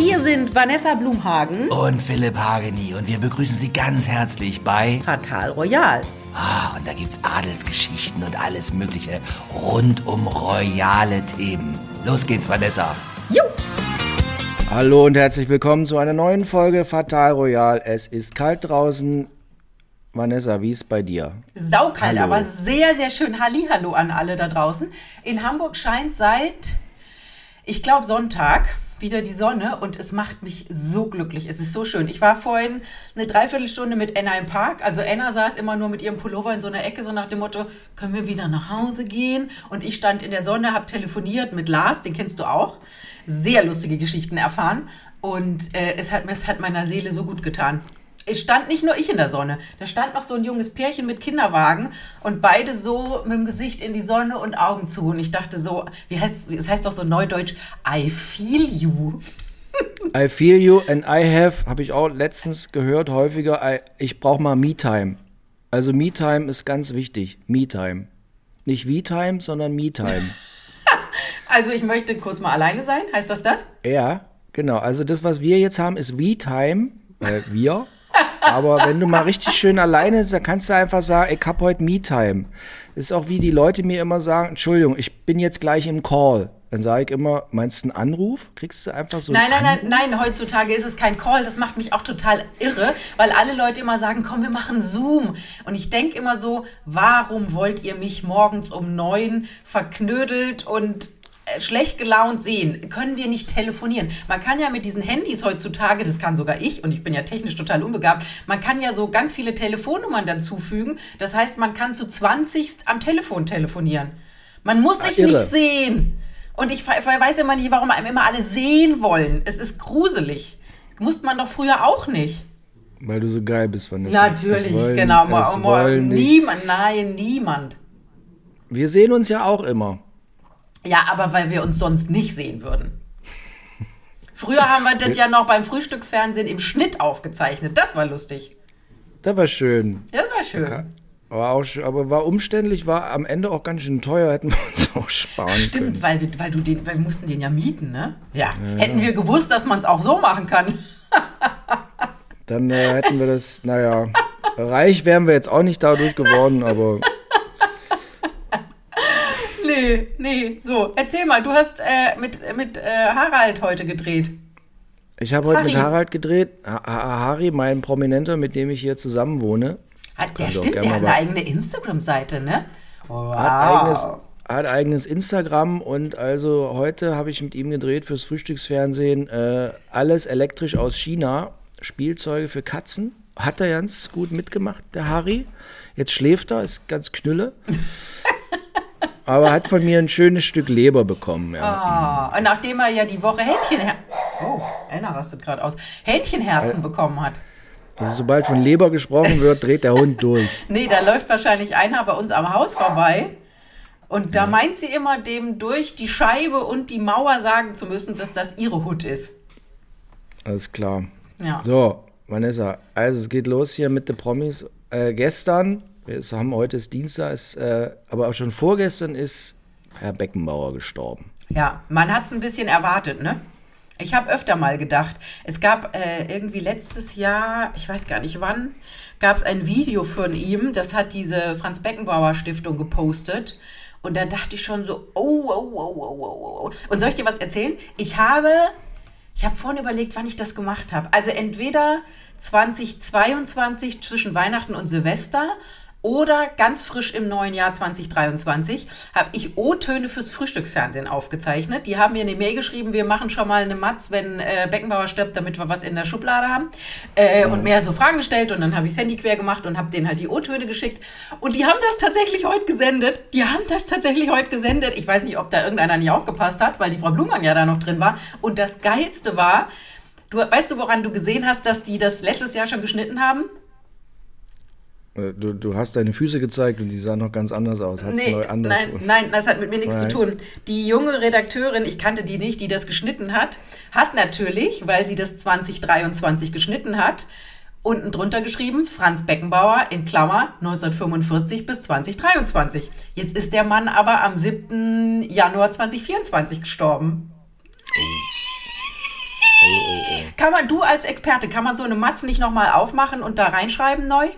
Hier sind Vanessa Blumhagen und Philipp Hageni und wir begrüßen Sie ganz herzlich bei Fatal Royal. Ah, und da gibt's Adelsgeschichten und alles Mögliche rund um royale Themen. Los geht's, Vanessa. Jo! Hallo und herzlich willkommen zu einer neuen Folge Fatal Royal. Es ist kalt draußen. Vanessa, wie ist bei dir? Saukalt, Hallo. aber sehr, sehr schön. Hallihallo an alle da draußen. In Hamburg scheint seit, ich glaube, Sonntag wieder die Sonne und es macht mich so glücklich. Es ist so schön. Ich war vorhin eine Dreiviertelstunde mit Enna im Park. Also Enna saß immer nur mit ihrem Pullover in so einer Ecke, so nach dem Motto, können wir wieder nach Hause gehen? Und ich stand in der Sonne, habe telefoniert mit Lars, den kennst du auch. Sehr lustige Geschichten erfahren. Und äh, es, hat, es hat meiner Seele so gut getan. Es stand nicht nur ich in der Sonne, da stand noch so ein junges Pärchen mit Kinderwagen und beide so mit dem Gesicht in die Sonne und Augen zu. Und ich dachte so, wie heißt es heißt doch so neudeutsch, I feel you. I feel you and I have, habe ich auch letztens gehört, häufiger, I, ich brauche mal Me-Time. Also Me-Time ist ganz wichtig. Me-Time. Nicht We-Time, sondern Me-Time. Also ich möchte kurz mal alleine sein, heißt das das? ja, genau. Also das, was wir jetzt haben, ist We-Time. Äh, wir. Aber wenn du mal richtig schön alleine bist, dann kannst du einfach sagen, ich hab heute Me-Time. Ist auch wie die Leute mir immer sagen, Entschuldigung, ich bin jetzt gleich im Call. Dann sage ich immer, meinst du einen Anruf? Kriegst du einfach so Nein, nein, Anruf? nein, nein, heutzutage ist es kein Call. Das macht mich auch total irre, weil alle Leute immer sagen, komm, wir machen Zoom. Und ich denke immer so, warum wollt ihr mich morgens um neun verknödelt und schlecht gelaunt sehen? Können wir nicht telefonieren? Man kann ja mit diesen Handys heutzutage, das kann sogar ich und ich bin ja technisch total unbegabt, man kann ja so ganz viele Telefonnummern dazufügen. Das heißt, man kann zu 20 am Telefon telefonieren. Man muss sich irre. nicht sehen. Und ich, ver- weiß immer nicht, warum einem immer alle sehen wollen. Es ist gruselig. Musste man doch früher auch nicht. Weil du so geil bist, Vanessa. Natürlich, Es wollen- genau. niemand, nein, niemand. Wir sehen uns ja auch immer. Ja, aber weil wir uns sonst nicht sehen würden. Früher haben wir das ja noch beim Frühstücksfernsehen im Schnitt aufgezeichnet. Das war lustig. Das war schön. Das war schön. Aber, auch, sch- aber war umständlich, war am Ende auch ganz schön teuer, hätten wir uns auch sparen können. Stimmt, weil, wir, weil, du den, weil wir mussten den ja mieten, ne? Ja. Hätten wir gewusst, dass man es auch so machen kann. Dann äh, hätten wir das, naja, reich wären wir jetzt auch nicht dadurch geworden, aber Nee, nee. So, erzähl mal, du hast äh, mit, mit äh, Harald heute gedreht. ich habe heute mit. Harald gedreht. Ha Ha- Harry, mein Prominenter, mit dem ich hier zusammen wohne, Hat, der Kann doch stimmt, der hat eine eigene Instagram-Seite, ne? Wow. hat eigenes, hat eigenes Instagram und also heute habe ich mit ihm gedreht fürs Frühstücksfernsehen. Äh, alles elektrisch aus China, Spielzeuge für Katzen. Hat er ganz gut mitgemacht, der Harry. Jetzt schläft er, ist ganz knülle. Aber hat von mir ein schönes Stück Leber bekommen. Ja. Ah, und nachdem er ja die Woche Hähnchenherzen. Oh, Anna rastet gerade aus. Hähnchenherzen bekommen hat. Also sobald von Leber gesprochen wird, dreht der Hund durch. Nee, da läuft wahrscheinlich einer bei uns am Haus vorbei. Und da meint sie immer, dem durch die Scheibe und die Mauer sagen zu müssen, dass das ihre Hut ist. Alles klar. Ja. So, Vanessa, also es geht los hier mit den Promis. Äh, gestern, wir haben heute ist Dienstag, ist, äh, aber auch schon vorgestern ist Herr Beckenbauer gestorben. Ja, man hat es ein bisschen erwartet, ne? Ich habe öfter mal gedacht, es gab äh, irgendwie letztes Jahr, ich weiß gar nicht wann, gab es ein Video von ihm, das hat diese Franz Beckenbauer Stiftung gepostet. Und da dachte ich schon so, oh, oh, oh, oh, oh, oh. Und soll ich dir was erzählen? Ich habe, ich habe vorhin überlegt, wann ich das gemacht habe. Also entweder 2022 zwischen Weihnachten und Silvester oder ganz frisch im neuen Jahr 2023 habe ich O-Töne fürs Frühstücksfernsehen aufgezeichnet. Die haben mir eine Mail geschrieben, wir machen schon mal eine Matz, wenn äh, Beckenbauer stirbt, damit wir was in der Schublade haben. Äh, Und mehr so Fragen gestellt und dann habe ich das Handy quer gemacht und habe denen halt die O-Töne geschickt. Und die haben das tatsächlich heute gesendet. Die haben das tatsächlich heute gesendet. Ich weiß nicht, ob da irgendeiner nicht aufgepasst hat, weil die Frau Blumann ja da noch drin war. Und das Geilste war, du, weißt du, woran du gesehen hast, dass die das letztes Jahr schon geschnitten haben? Äh, Du, du hast deine Füße gezeigt und die sahen noch ganz anders aus. Hat's Nee, andere nein, nein, das hat mit mir nichts Right. zu tun. Die junge Redakteurin, ich kannte die nicht, die das geschnitten hat, hat natürlich, weil sie das 2023 geschnitten hat, unten drunter geschrieben, Franz Beckenbauer in Klammer 1945 bis 2023. Jetzt ist der Mann aber am 7. Januar 2024 gestorben. Oh, Kann man, du als Experte, kann man so eine Matz nicht nochmal aufmachen und da reinschreiben neu?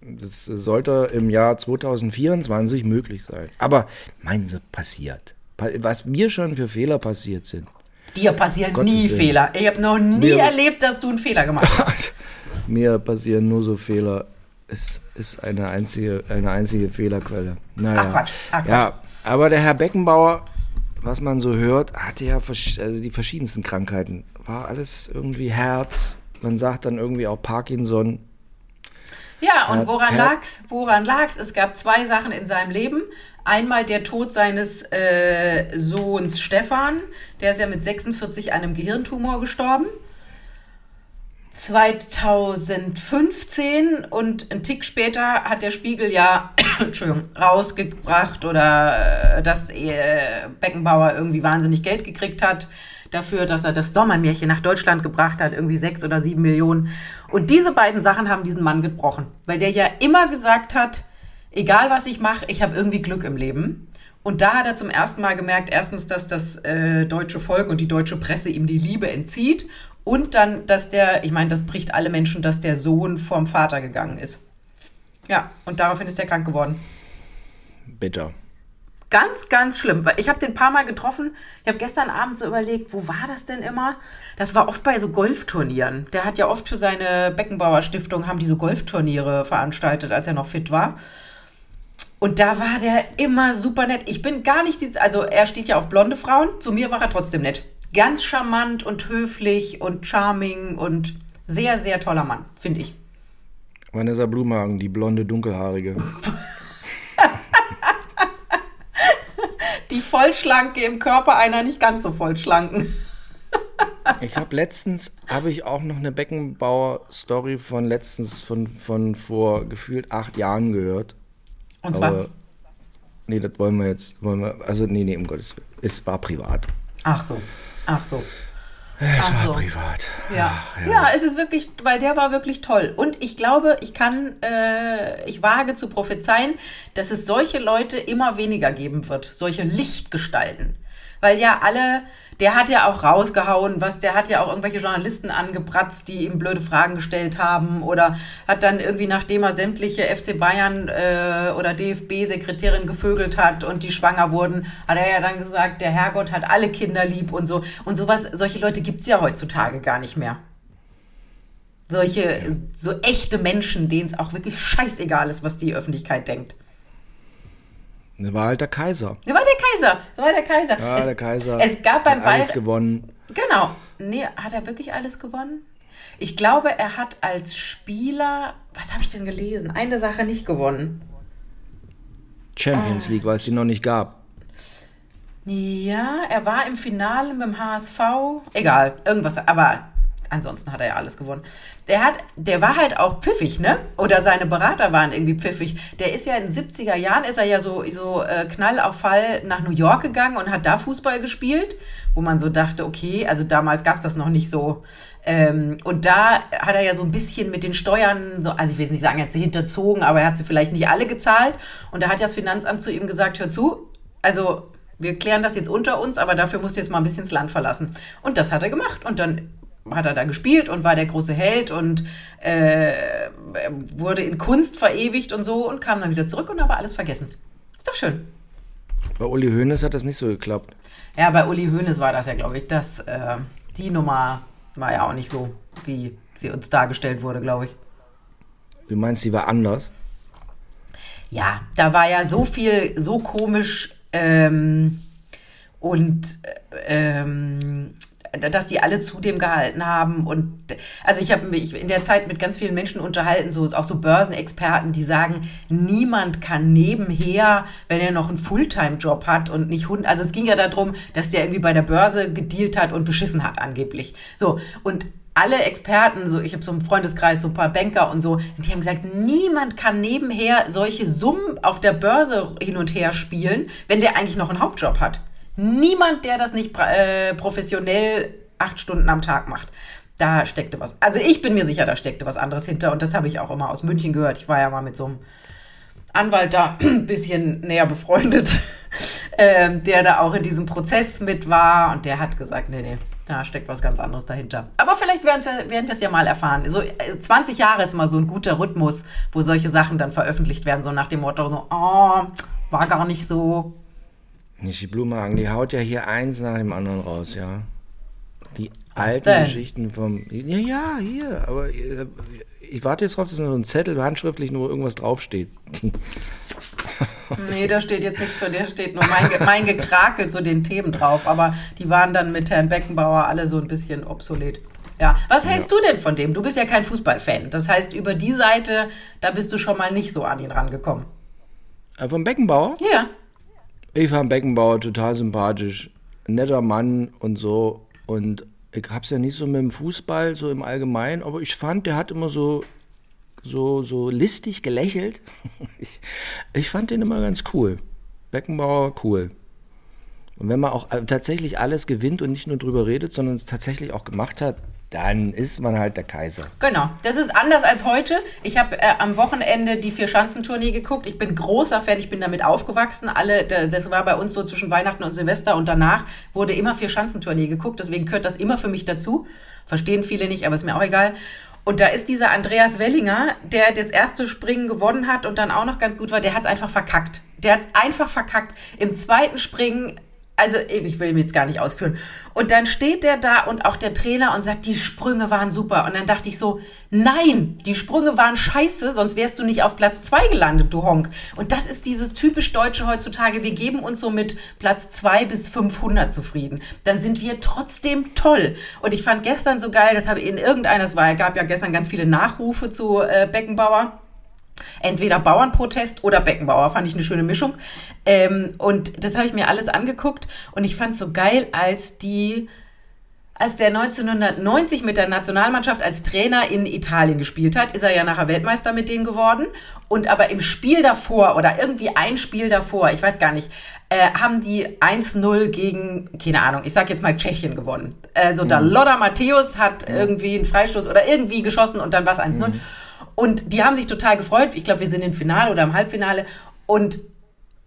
Das sollte im Jahr 2024 möglich sein. Aber, meinen Sie, passiert. Pa- Was mir schon für Fehler passiert sind. Dir passieren Gottes nie Willen. Fehler. Ich habe noch nie Mir- erlebt, dass du einen Fehler gemacht hast. Mir passieren nur so Fehler. Es ist eine einzige, eine einzige Fehlerquelle. Naja. Ach, Quatsch. Ach, Quatsch. Ja, aber der Herr Beckenbauer, was man so hört, hatte ja also die verschiedensten Krankheiten. War alles irgendwie Herz. Man sagt dann irgendwie auch Parkinson. Ja, und woran hat- lag's? Woran lag's? Es gab zwei Sachen in seinem Leben. Einmal der Tod seines äh, Sohns Stefan. Der ist ja mit 46 an einem Gehirntumor gestorben. 2015 und einen Tick später hat der Spiegel ja Entschuldigung, rausgebracht oder äh, dass äh, Beckenbauer irgendwie wahnsinnig Geld gekriegt hat dafür, dass er das Sommermärchen nach Deutschland gebracht hat, irgendwie sechs oder sieben Millionen. Und diese beiden Sachen haben diesen Mann gebrochen, weil der ja immer gesagt hat, egal was ich mache, ich habe irgendwie Glück im Leben. Und da hat er zum ersten Mal gemerkt, erstens, dass das äh, deutsche Volk und die deutsche Presse ihm die Liebe entzieht. Und dann, dass der, ich meine, das bricht alle Menschen, dass der Sohn vom Vater gegangen ist. Ja, und daraufhin ist er krank geworden. Bitter. Ganz, ganz schlimm. Ich habe den ein paar Mal getroffen. Ich habe gestern Abend so überlegt, wo war das denn immer? Das war oft bei so Golfturnieren. Der hat ja oft für seine Beckenbauer Stiftung, haben die so Golfturniere veranstaltet, als er noch fit war. Und da war der immer super nett. Ich bin gar nicht, dies- also er steht ja auf blonde Frauen. Zu mir war er trotzdem nett. Ganz charmant und höflich und charming und sehr, sehr toller Mann, finde ich. Vanessa Blumhagen, die blonde, dunkelhaarige. Die Vollschlanke im Körper einer nicht ganz so vollschlanken. Ich habe letztens, habe ich auch noch eine Beckenbauer-Story von letztens, von, von vor gefühlt acht Jahren gehört. Und zwar, Aber, nee, das wollen wir jetzt, wollen wir, also nee, nee, um Gottes Willen. Es war privat. ach so, ach so. Es Ach so. war privat. Ja. ja, es ist wirklich, weil der war wirklich toll. Und ich glaube, ich kann, äh, ich wage zu prophezeien, dass es solche Leute immer weniger geben wird. Solche Lichtgestalten. Weil ja alle, der hat ja auch rausgehauen, was, der hat ja auch irgendwelche Journalisten angebratzt, die ihm blöde Fragen gestellt haben oder hat dann irgendwie, nachdem er sämtliche FC Bayern äh, oder DFB-Sekretärin gevögelt hat und die schwanger wurden, hat er ja dann gesagt, der Herrgott hat alle Kinder lieb und so. Und sowas, solche Leute gibt's ja heutzutage gar nicht mehr. Solche, so echte Menschen, denen es auch wirklich scheißegal ist, was die Öffentlichkeit denkt. Das war halt der Kaiser. Der war der Kaiser. Der war der Kaiser. Ja, es, der Kaiser. Es gab beim hat alles Ball. gewonnen. Genau. Nee, hat er wirklich alles gewonnen? Ich glaube, er hat als Spieler. Was habe ich denn gelesen? Eine Sache nicht gewonnen. Champions Ah. League, weil es die noch nicht gab. Ja, er war im Finale mit dem HSV. Egal, irgendwas. Aber ansonsten hat er ja alles gewonnen. Der, hat, der war halt auch pfiffig, ne? Oder seine Berater waren irgendwie pfiffig. Der ist ja in den 70er Jahren, ist er ja so, so äh, Knall auf Fall nach New York gegangen und hat da Fußball gespielt, wo man so dachte, okay, also damals gab es das noch nicht so. Ähm, und da hat er ja so ein bisschen mit den Steuern, so, also ich will jetzt nicht sagen, er hat sie hinterzogen, aber er hat sie vielleicht nicht alle gezahlt. Und da hat ja das Finanzamt zu ihm gesagt, hör zu, also wir klären das jetzt unter uns, aber dafür musst du jetzt mal ein bisschen das Land verlassen. Und das hat er gemacht. Und dann hat er da gespielt und war der große Held und äh, wurde in Kunst verewigt und so und kam dann wieder zurück und da war alles vergessen. Ist doch schön. Bei Uli Hoeneß hat das nicht so geklappt. Ja, bei Uli Hoeneß war das ja, glaube ich, das, äh, die Nummer war ja auch nicht so, wie sie uns dargestellt wurde, glaube ich. Du meinst, die war anders? Ja, da war ja so viel, so komisch ähm, und äh, ähm, dass die alle zu dem gehalten haben. Und also ich habe mich in der Zeit mit ganz vielen Menschen unterhalten, so auch so Börsenexperten, die sagen, niemand kann nebenher, wenn er noch einen Fulltime-Job hat und nicht Hund. Also es ging ja darum, dass der irgendwie bei der Börse gedealt hat und beschissen hat, angeblich. So, und alle Experten, so ich habe so einen Freundeskreis, so ein paar Banker und so, die haben gesagt, niemand kann nebenher solche Summen auf der Börse hin und her spielen, wenn der eigentlich noch einen Hauptjob hat. Niemand, der das nicht äh, professionell acht Stunden am Tag macht. Da steckte was. Also ich bin mir sicher, da steckte was anderes hinter und das habe ich auch immer aus München gehört. Ich war ja mal mit so einem Anwalt da ein bisschen näher befreundet, ähm, der da auch in diesem Prozess mit war und der hat gesagt, nee, nee, Da steckt was ganz anderes dahinter. Aber vielleicht werden wir, werden wir es ja mal erfahren. So, äh, 20 Jahre ist mal so ein guter Rhythmus, wo solche Sachen dann veröffentlicht werden, so nach dem Motto, so, oh, war gar nicht so. Nicht die Blumenhagen, die haut ja hier eins nach dem anderen raus, ja. Die alten? Geschichten vom. Ja, ja, hier, aber äh, ich warte jetzt drauf, dass nur ein Zettel handschriftlich nur irgendwas draufsteht. Nee, da steht jetzt nichts für, der steht nur mein, mein Gekrakel zu den Themen drauf. Aber die waren dann mit Herrn Beckenbauer alle so ein bisschen obsolet. Ja, was hältst du denn von dem? Du bist ja kein Fußballfan. Das heißt, über die Seite, da bist du schon mal nicht so an ihn rangekommen. äh, vom Beckenbauer? Ja. Ich fand Beckenbauer total sympathisch. Netter Mann und so. Und ich hab's ja nicht so mit dem Fußball, so im Allgemeinen, aber ich fand, der hat immer so, so, so listig gelächelt. Ich, ich fand den immer ganz cool. Beckenbauer, cool. Und wenn man auch äh, tatsächlich alles gewinnt und nicht nur drüber redet, sondern es tatsächlich auch gemacht hat, dann ist man halt der Kaiser. Genau, das ist anders als heute. Ich habe äh, am Wochenende die Vier-Schanzentournee geguckt. Ich bin großer Fan, ich bin damit aufgewachsen. Alle, da- das war bei uns so zwischen Weihnachten und Silvester und danach wurde immer Vier-Schanzentournee geguckt. Deswegen gehört das immer für mich dazu. Verstehen viele nicht, aber ist mir auch egal. Und da ist dieser Andreas Wellinger, der das erste Springen gewonnen hat und dann auch noch ganz gut war, der hat es einfach verkackt. Der hat es einfach verkackt. Im zweiten Springen also ich will mich jetzt gar nicht ausführen. Und dann steht der da und auch der Trainer und sagt, die Sprünge waren super. Und dann dachte ich so, nein, die Sprünge waren scheiße, sonst wärst du nicht auf Platz zwei gelandet, du Honk. Und das ist dieses typisch Deutsche heutzutage. Wir geben uns so mit Platz zwei bis 500 zufrieden. Dann sind wir trotzdem toll. Und ich fand gestern so geil, das habe ich in irgendeiner, es gab ja gestern ganz viele Nachrufe zu äh, Beckenbauer entweder Bauernprotest oder Beckenbauer, fand ich eine schöne Mischung. Ähm, und das habe ich mir alles angeguckt und ich fand es so geil, als die, als der 1990 mit der Nationalmannschaft als Trainer in Italien gespielt hat, ist er ja nachher Weltmeister mit denen geworden. Und aber im Spiel davor oder irgendwie ein Spiel davor, ich weiß gar nicht, äh, haben die 1-0 gegen, keine Ahnung, ich sag jetzt mal Tschechien gewonnen. Also da Lothar Matthäus hat irgendwie einen Freistoß oder irgendwie geschossen und dann war es 1-0. Und die haben sich total gefreut. Ich glaube, wir sind im Finale oder im Halbfinale. Und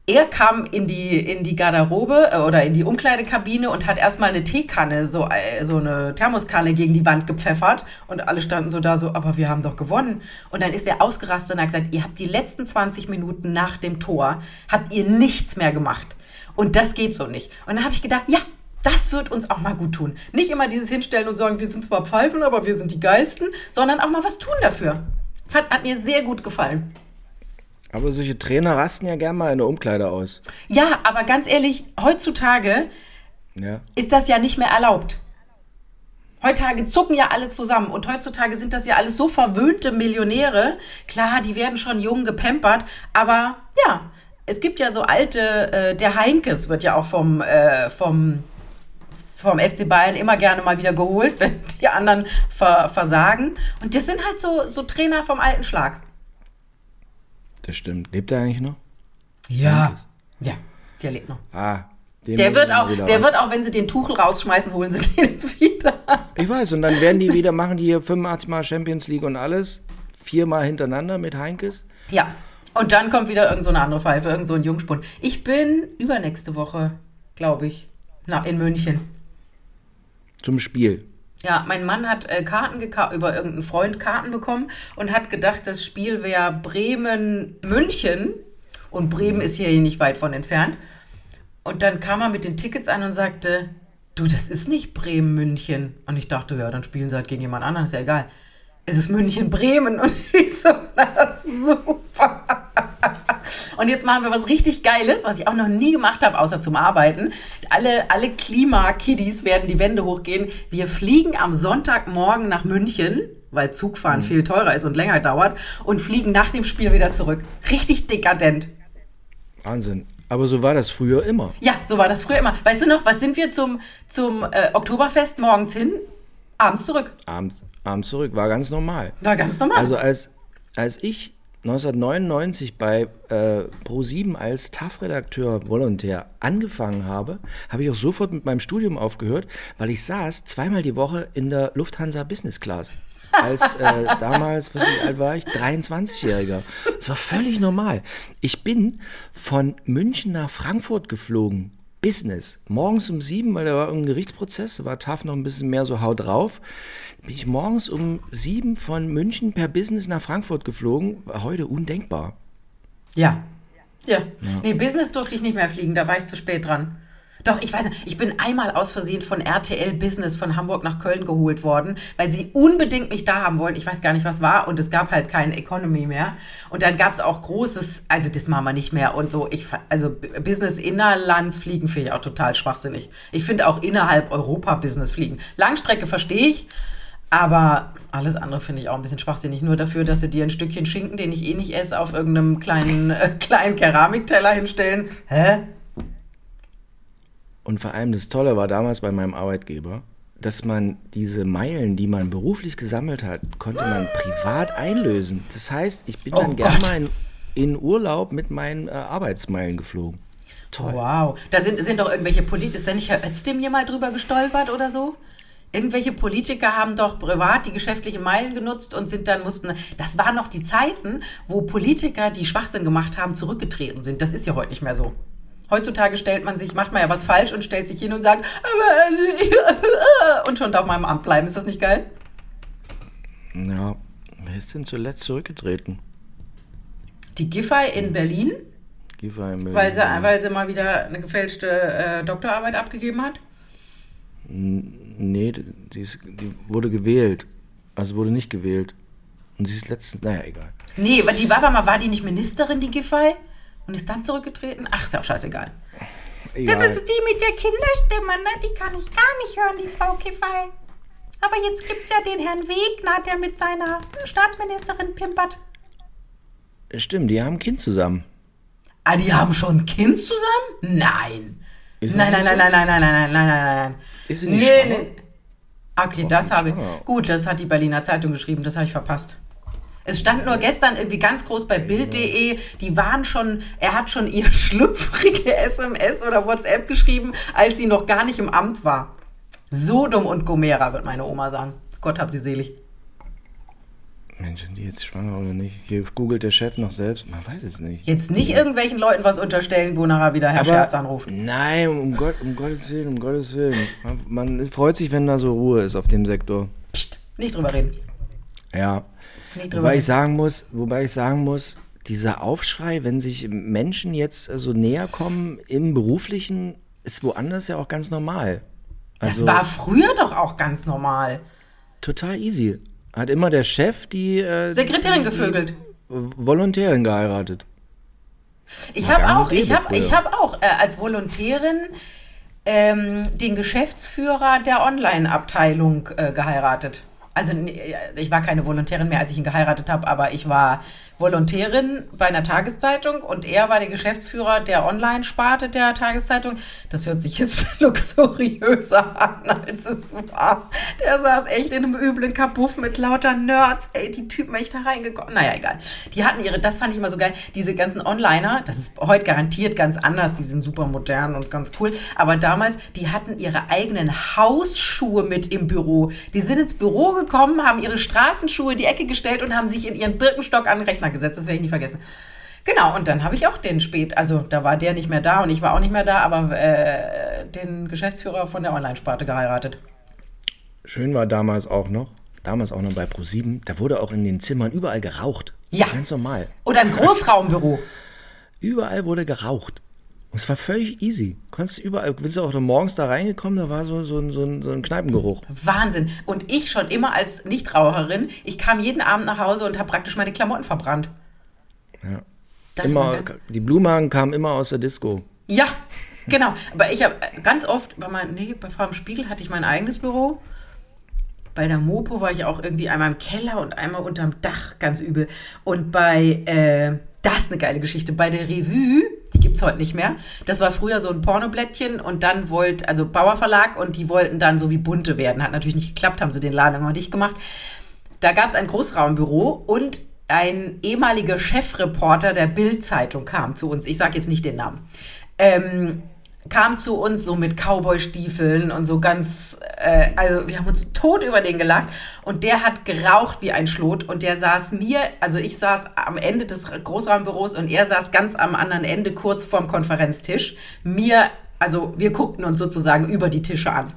er kam in die, in die Garderobe äh, oder in die Umkleidekabine und hat erstmal eine Teekanne, so, äh, so eine Thermoskanne gegen die Wand gepfeffert. Und alle standen so da, so, aber wir haben doch gewonnen. Und dann ist er ausgerastet und hat gesagt, ihr habt die letzten 20 Minuten nach dem Tor, habt ihr nichts mehr gemacht. Und das geht so nicht. Und dann habe ich gedacht, ja, das wird uns auch mal gut tun. Nicht immer dieses Hinstellen und sagen, wir sind zwar Pfeifen, aber wir sind die geilsten, sondern auch mal was tun dafür. Fand, hat mir sehr gut gefallen. Aber solche Trainer rasten ja gern mal in der Umkleide aus. Ja, aber ganz ehrlich, heutzutage Ja. ist das ja nicht mehr erlaubt. Heutzutage zucken ja alle zusammen und heutzutage sind das ja alles so verwöhnte Millionäre. Klar, die werden schon jung gepampert, aber ja, es gibt ja so alte, äh, der Heinkes wird ja auch vom, äh, vom, vom FC Bayern immer gerne mal wieder geholt, wenn die anderen ver versagen. Und das sind halt so, so Trainer vom alten Schlag. Das stimmt. Lebt er eigentlich noch? Ja. Ja, der lebt noch. Ah, den Der wird, auch, der wird auch, wenn sie den Tuchel rausschmeißen, holen sie den wieder. Ich weiß, und dann werden die wieder, machen die hier 85 Mal Champions League und alles. Viermal hintereinander mit Heinkes. Ja. Und dann kommt wieder irgend so eine andere Pfeife, irgend so ein Jungspund. Ich bin übernächste Woche, glaube ich, na, in München. Zum Spiel. Ja, mein Mann hat äh, Karten über irgendeinen Freund Karten bekommen und hat gedacht, das Spiel wäre Bremen-München. Und Bremen ist hier nicht weit von entfernt. Und dann kam er mit den Tickets an und sagte, du, das ist nicht Bremen-München. Und ich dachte, ja, dann spielen sie halt gegen jemand anderen, ist ja egal. Es ist München-Bremen. Und ich so, na super. Und jetzt machen wir was richtig Geiles, was ich auch noch nie gemacht habe, außer zum Arbeiten. Alle, alle Klima-Kiddies werden die Wände hochgehen. Wir fliegen am Sonntagmorgen nach München, weil Zugfahren viel teurer ist und länger dauert, und fliegen nach dem Spiel wieder zurück. Richtig dekadent. Wahnsinn. Aber so war das früher immer. Ja, so war das früher immer. Weißt du noch, was sind wir zum, zum äh, Oktoberfest morgens hin? Abends zurück. Abends, abends zurück. War ganz normal. War ganz normal. Also als, als ich 1999 bei äh, Pro7 als TAF-Redakteur Volontär angefangen habe, habe ich auch sofort mit meinem Studium aufgehört, weil ich saß zweimal die Woche in der Lufthansa Business Class. Als äh, damals, was wie alt war ich? 23-Jähriger. Das war völlig normal. Ich bin von München nach Frankfurt geflogen Business. Morgens um sieben, weil da war ein Gerichtsprozess, da war TAF noch ein bisschen mehr so haut drauf. Bin ich morgens um sieben von München per Business nach Frankfurt geflogen. War heute undenkbar. Ja. Ja. Nee, Business durfte ich nicht mehr fliegen, da war ich zu spät dran. Doch, ich weiß nicht, ich bin einmal aus Versehen von RTL Business von Hamburg nach Köln geholt worden, weil sie unbedingt mich da haben wollten. Ich weiß gar nicht, was war und es gab halt keine Economy mehr. Und dann gab es auch großes, also das machen wir nicht mehr und so. Ich, also Business innerlandsfliegen finde ich auch total schwachsinnig. Ich finde auch innerhalb Europa Business fliegen. Langstrecke verstehe ich, aber alles andere finde ich auch ein bisschen schwachsinnig. Nur dafür, dass sie dir ein Stückchen Schinken, den ich eh nicht esse, auf irgendeinem kleinen, äh, kleinen Keramikteller hinstellen. Hä? Und vor allem das Tolle war damals bei meinem Arbeitgeber, dass man diese Meilen, die man beruflich gesammelt hat, konnte man privat einlösen. Das heißt, ich bin Oh dann gerne mal in, in Urlaub mit meinen äh, Arbeitsmeilen geflogen. Toll. Wow. Da sind, sind doch irgendwelche Politiker, ist da nicht Herr Özdemir mal drüber gestolpert oder so? Irgendwelche Politiker haben doch privat die geschäftlichen Meilen genutzt und sind dann mussten, das waren noch die Zeiten, wo Politiker, die Schwachsinn gemacht haben, zurückgetreten sind. Das ist ja heute nicht mehr so. Heutzutage stellt man sich, macht man ja was falsch und stellt sich hin und sagt, aber und schon darf man im Amt bleiben. Ist das nicht geil? Ja, wer ist denn zuletzt zurückgetreten? Die Giffey in Berlin, Giffey in weil sie, Berlin. weil sie mal wieder eine gefälschte äh, Doktorarbeit abgegeben hat. Nee, die, ist, die wurde gewählt. Also wurde nicht gewählt. Und sie ist letztens, naja, egal. Nee, die war, aber mal, war die nicht Ministerin, die Giffey? Und ist dann zurückgetreten? Ach, ist ja auch scheißegal. egal. Das ist die mit der Kinderstimme, ne? Die kann ich gar nicht hören, die Frau Giffey. Aber jetzt gibt's ja den Herrn Wegner, der mit seiner Staatsministerin pimpert. Stimmt, die haben ein Kind zusammen. Ah, die haben schon ein Kind zusammen? Nein. Nein, das nein, nicht nein, nein, nein, nein, nein, nein, nein, nein. Ist sie nicht schwanger? Okay, das nicht habe ich. Gut, das hat die Berliner Zeitung geschrieben, das habe ich verpasst. Es stand nur gestern irgendwie ganz groß bei Bild.de, die waren schon, er hat schon ihr schlüpfrige SMS oder WhatsApp geschrieben, als sie noch gar nicht im Amt war. Sodom und Gomera, wird meine Oma sagen. Gott hab sie selig. Mensch, sind die jetzt schwanger oder nicht? Hier googelt der Chef noch selbst. Man weiß es nicht. Jetzt nicht irgendwelchen Leuten was unterstellen, wo nachher wieder Herr Scherz anruft. Nein, um, Gott, um Gottes Willen, um Gottes Willen. Man, man freut sich, wenn da so Ruhe ist auf dem Sektor. Psst, nicht drüber reden. Ja. Wobei ich sagen muss, wobei ich sagen muss, dieser Aufschrei, wenn sich Menschen jetzt so näher kommen im beruflichen, ist woanders ja auch ganz normal. Das Also war früher doch auch ganz normal. total easy. Hat immer der Chef die äh, Sekretärin gevögelt. Volontärin geheiratet. Ich habe auch, ich habe, ich habe auch äh, als Volontärin ähm, den Geschäftsführer der Online-Abteilung äh, geheiratet. Also ich war keine Volontärin mehr, als ich ihn geheiratet habe, aber ich war Volontärin bei einer Tageszeitung und er war der Geschäftsführer der Online-Sparte der Tageszeitung. Das hört sich jetzt luxuriöser an, als es war. Der saß echt in einem üblen Kabuff mit lauter Nerds. Ey, die Typen echt da reingekommen. Naja, egal. Die hatten ihre, das fand ich immer so geil, diese ganzen Onliner, das ist heute garantiert ganz anders, die sind super modern und ganz cool. Aber damals, die hatten ihre eigenen Hausschuhe mit im Büro. Die sind ins Büro gekommen, haben ihre Straßenschuhe in die Ecke gestellt und haben sich in ihren Birkenstock an den Rechner gesetzt. Das werde ich nie vergessen. Genau, und dann habe ich auch den spät, also da war der nicht mehr da und ich war auch nicht mehr da, aber äh, den Geschäftsführer von der Online-Sparte geheiratet. Schön war damals auch noch, damals auch noch bei Pro7, da wurde auch in den Zimmern überall geraucht. Ja. Ganz normal. Oder im Großraumbüro. Überall wurde geraucht. Und es war völlig easy. Konntest du überall, bist du auch morgens da reingekommen, da war so, so, ein- so, ein, so ein Kneipengeruch. Wahnsinn. Und ich schon immer als Nichtraucherin, ich kam jeden Abend nach Hause und habe praktisch meine Klamotten verbrannt. Ja. Das immer, die Blumenhagen kamen immer aus der Disco. Ja, genau. Aber ich habe ganz oft, bei mein, nee, bei Frau im Spiegel hatte ich mein eigenes Büro. Bei der Mopo war ich auch irgendwie einmal im Keller und einmal unterm Dach, ganz übel. Und bei, äh, das ist eine geile Geschichte, bei der Revue, es heute nicht mehr, das war früher so ein Pornoblättchen und dann wollte, also Bauer Verlag und die wollten dann so wie bunte werden. Hat natürlich nicht geklappt, haben sie den Laden irgendwann dicht gemacht. Da gab es ein Großraumbüro und ein ehemaliger Chefreporter der Bild-Zeitung kam zu uns. Ich sage jetzt nicht den Namen. Ähm, kam zu uns so mit Cowboy-Stiefeln und so ganz, äh, also wir haben uns tot über den gelacht und der hat geraucht wie ein Schlot und der saß mir, also ich saß am Ende des Großraumbüros und er saß ganz am anderen Ende kurz vorm Konferenztisch, mir Also wir guckten uns sozusagen über die Tische an.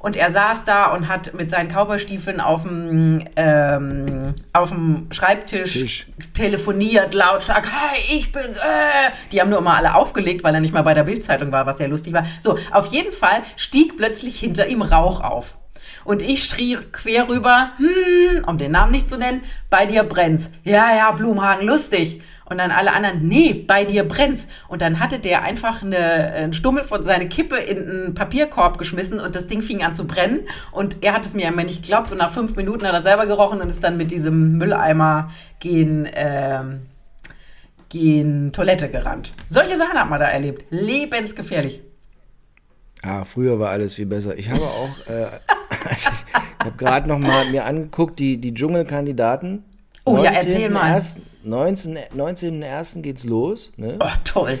Und er saß da und hat mit seinen Cowboystiefeln auf dem, ähm, auf dem Schreibtisch Tisch. telefoniert, lautstark, hi, ich bin, äh. Die haben nur immer alle aufgelegt, weil er nicht mal bei der Bildzeitung war, was ja lustig war. So, auf jeden Fall stieg plötzlich hinter ihm Rauch auf. Und ich schrie quer rüber, hm, um den Namen nicht zu nennen, bei dir brennt's. Ja, ja, Blumhagen, lustig. Und dann alle anderen, nee, bei dir brennt's. Und dann hatte der einfach eine, einen Stummel von seiner Kippe in einen Papierkorb geschmissen und das Ding fing an zu brennen. Und er hat es mir immer nicht geglaubt. Und nach fünf Minuten hat er selber gerochen und ist dann mit diesem Mülleimer gehen, ähm, gehen Toilette gerannt. Solche Sachen hat man da erlebt. Lebensgefährlich. Ah, früher war alles viel besser. Ich habe auch, äh, also ich, ich habe gerade noch mal mir angeguckt, die, die Dschungelkandidaten. Oh ja, erzähl mal. 19.01. 19. 19.01. geht's los. Ne? Oh, toll.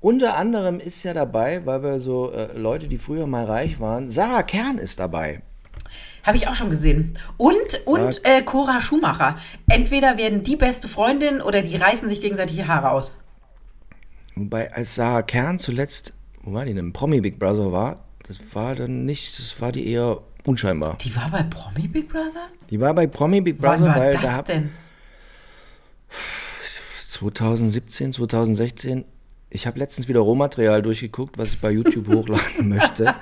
Unter anderem ist ja dabei, weil wir so äh, Leute, die früher mal reich waren, Sarah Kern ist dabei. Habe ich auch schon gesehen. Und, und äh, Cora Schumacher. Entweder werden die beste Freundin oder die reißen sich gegenseitig die Haare aus. Wobei, als Sarah Kern zuletzt, wo war die denn, Promi Big Brother war, das war dann nicht, das war die eher unscheinbar. Die war bei Promi Big Brother? Die war bei Promi Big Wann Brother, war weil das da hab, denn? 2017, 2016. Ich habe letztens wieder Rohmaterial durchgeguckt, was ich bei YouTube hochladen möchte.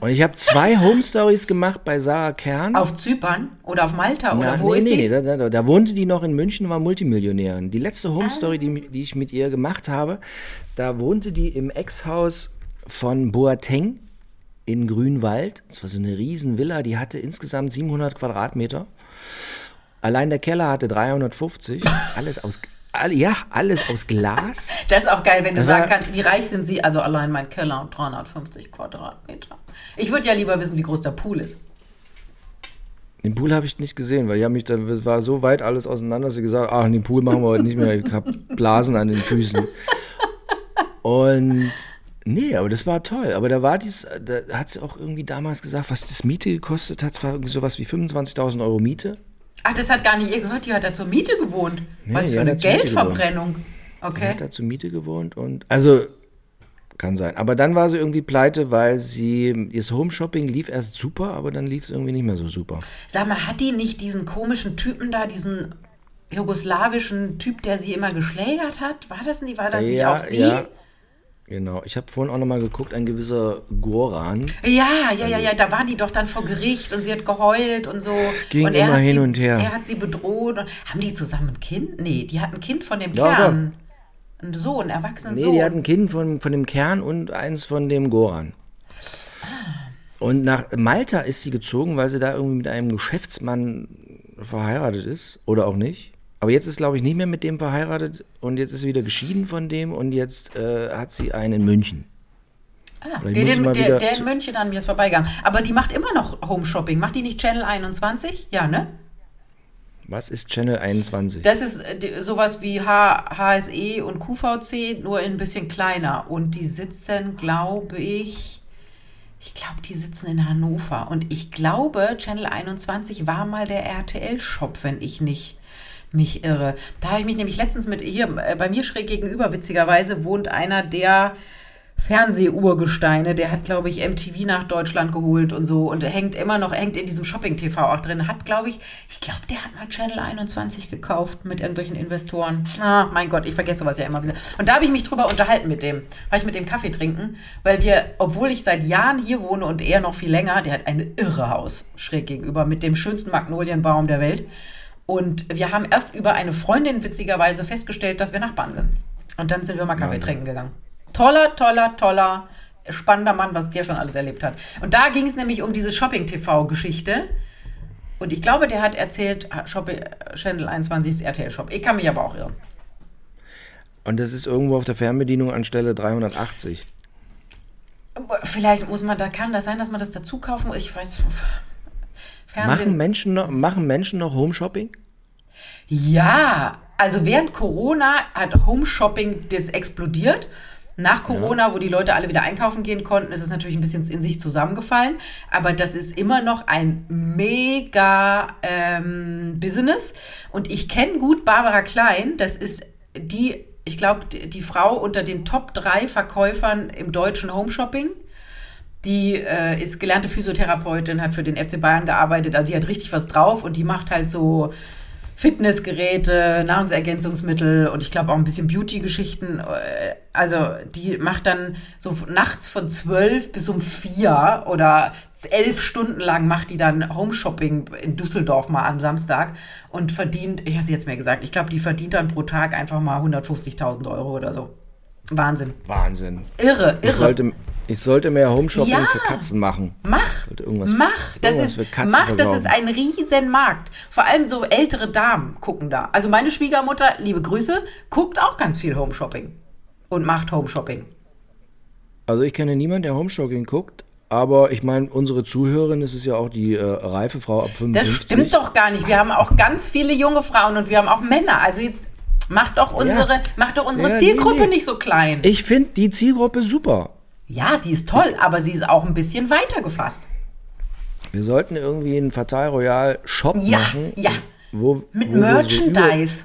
Und ich habe zwei Home Stories gemacht bei Sarah Kern. Auf Zypern oder auf Malta oder Na, wo nee, ist nee, sie? nee, da, da, da wohnte die noch in München, war Multimillionärin. Die letzte Home Story, die, die ich mit ihr gemacht habe, da wohnte die im Ex-Haus von Boateng in Grünwald. Das war so eine riesen Villa, die hatte insgesamt 700 Quadratmeter. Allein der Keller hatte 350. Alles aus, all, ja, alles aus Glas. Das ist auch geil, wenn du Das sagen kannst, wie reich sind sie? Also allein mein Keller und 350 Quadratmeter. Ich würde ja lieber wissen, wie groß der Pool ist. Den Pool habe ich nicht gesehen, weil ich habe mich dann, es war so weit alles auseinander, dass ich gesagt ach, den Pool machen wir heute nicht mehr, ich habe Blasen an den Füßen. Und nee, aber das war toll. Aber da war dies, da hat sie auch irgendwie damals gesagt, was das Miete gekostet hat, es war irgendwie sowas wie 25.000 Euro Miete. Ach, das hat gar nicht ihr gehört, die hat da zur Miete gewohnt. Nee, Was die für eine Geldverbrennung. Die Okay. hat da zur Miete gewohnt und, also, kann sein. Aber dann war sie irgendwie pleite, weil sie, ihr Home-Shopping lief erst super, aber dann lief es irgendwie nicht mehr so super. Sag mal, hat die nicht diesen komischen Typen da, diesen jugoslawischen Typ, der sie immer geschlägert hat? War das nicht, war das nicht auch sie? ja. Genau. Ich habe vorhin auch nochmal geguckt, ein gewisser Goran. Ja, ja, ja, ja, da war die doch dann vor Gericht und sie hat geheult und so. Ging und er immer hin sie, und her. Er hat sie bedroht. Und, haben die zusammen ein Kind? Nee, die hat ein Kind von dem Ja, Kern. Ein Sohn, einen erwachsenen Nee, Sohn. die hat ein Kind von, von dem Kern und eins von dem Goran. Und nach Malta ist sie gezogen, weil sie da irgendwie mit einem Geschäftsmann verheiratet ist. Oder auch nicht. Aber jetzt ist, glaube ich, nicht mehr mit dem verheiratet und jetzt ist sie wieder geschieden von dem und jetzt äh, hat sie einen in München. ah, der, ich der, der, in München an mir ist vorbeigegangen. Aber die macht immer noch Home Shopping. Macht die nicht Channel 21? Ja, ne? Was ist Channel 21? Das ist äh, sowas wie H HSE und QVC, nur ein bisschen kleiner. Und die sitzen, glaube ich, ich glaube, die sitzen in Hannover. Und ich glaube, Channel 21 war mal der RTL-Shop, wenn ich nicht mich irre. Da habe ich mich nämlich letztens mit hier, äh, bei mir schräg gegenüber, witzigerweise, wohnt einer der Fernsehurgesteine, der hat, glaube ich, MTV nach Deutschland geholt und so und hängt immer noch, hängt in diesem Shopping-TV auch drin. Hat, glaube ich, ich glaube, der hat mal Channel 21 gekauft mit irgendwelchen Investoren. Ah, mein Gott, ich vergesse sowas ja immer wieder. Und da habe ich mich drüber unterhalten mit dem, weil ich mit dem Kaffee trinken, weil wir, obwohl ich seit Jahren hier wohne und er noch viel länger, der hat ein irre Haus schräg gegenüber mit dem schönsten Magnolienbaum der Welt. Und wir haben erst über eine Freundin witzigerweise festgestellt, dass wir Nachbarn sind. Und dann sind wir mal Kaffee trinken gegangen. Toller, toller, toller, spannender Mann, was der schon alles erlebt hat. Und da ging es nämlich um diese Shopping-TV-Geschichte. Und ich glaube, der hat erzählt, Shopping, Channel 21 ist RTL-Shop. Ich kann mich aber auch irren. Und das ist irgendwo auf der Fernbedienung an Stelle 380. Aber Vielleicht muss man, da kann das sein, dass man das dazu kaufen muss. Ich weiß. Machen Fernsehen. Menschen noch, machen Menschen noch Home Shopping? Ja, also während Corona hat Home Shopping das explodiert. Nach Corona, wo die Leute alle wieder einkaufen gehen konnten, ist es natürlich ein bisschen in sich zusammengefallen. Aber das ist immer noch ein mega ähm, Business. Und ich kenne gut Barbara Klein. Das ist die ich glaube, die, die Frau unter den Top 3 Verkäufern im deutschen Homeshopping. Die äh, ist gelernte Physiotherapeutin, hat für den FC Bayern gearbeitet. Also die hat richtig was drauf und die macht halt so Fitnessgeräte, Nahrungsergänzungsmittel und ich glaube auch ein bisschen Beauty-Geschichten. Äh, Also die macht dann so nachts von zwölf bis um vier oder elf Stunden lang macht die dann Homeshopping in Düsseldorf mal am Samstag und verdient, ich habe sie jetzt mir gesagt, ich glaube, die verdient dann pro Tag einfach mal 150.000 Euro oder so. Wahnsinn. Wahnsinn. Irre, Ich irre. sollte, ich sollte mehr Homeshopping Ja. für Katzen machen. Mach, irgendwas- mach, das irgendwas ist, mach, das ist verkaufen. ein riesen Markt. Vor allem so ältere Damen gucken da. Also meine Schwiegermutter, liebe Grüße, guckt auch ganz viel Homeshopping und macht Homeshopping. Also ich kenne niemanden, der Homeshopping guckt, aber ich meine, unsere Zuhörerin, das ist ja auch die äh, reife Frau ab Das 55. stimmt doch gar nicht. Wir haben auch ganz viele junge Frauen und wir haben auch Männer. Also jetzt macht doch unsere, macht doch unsere Ja, nee, Zielgruppe nee. nicht so klein. Ich finde die Zielgruppe super. ja, die ist toll, aber sie ist auch ein bisschen weiter gefasst. Wir sollten irgendwie einen Fatal Royal Shop Ja, machen. ja. Wo, Mit wo wir so Merchandise.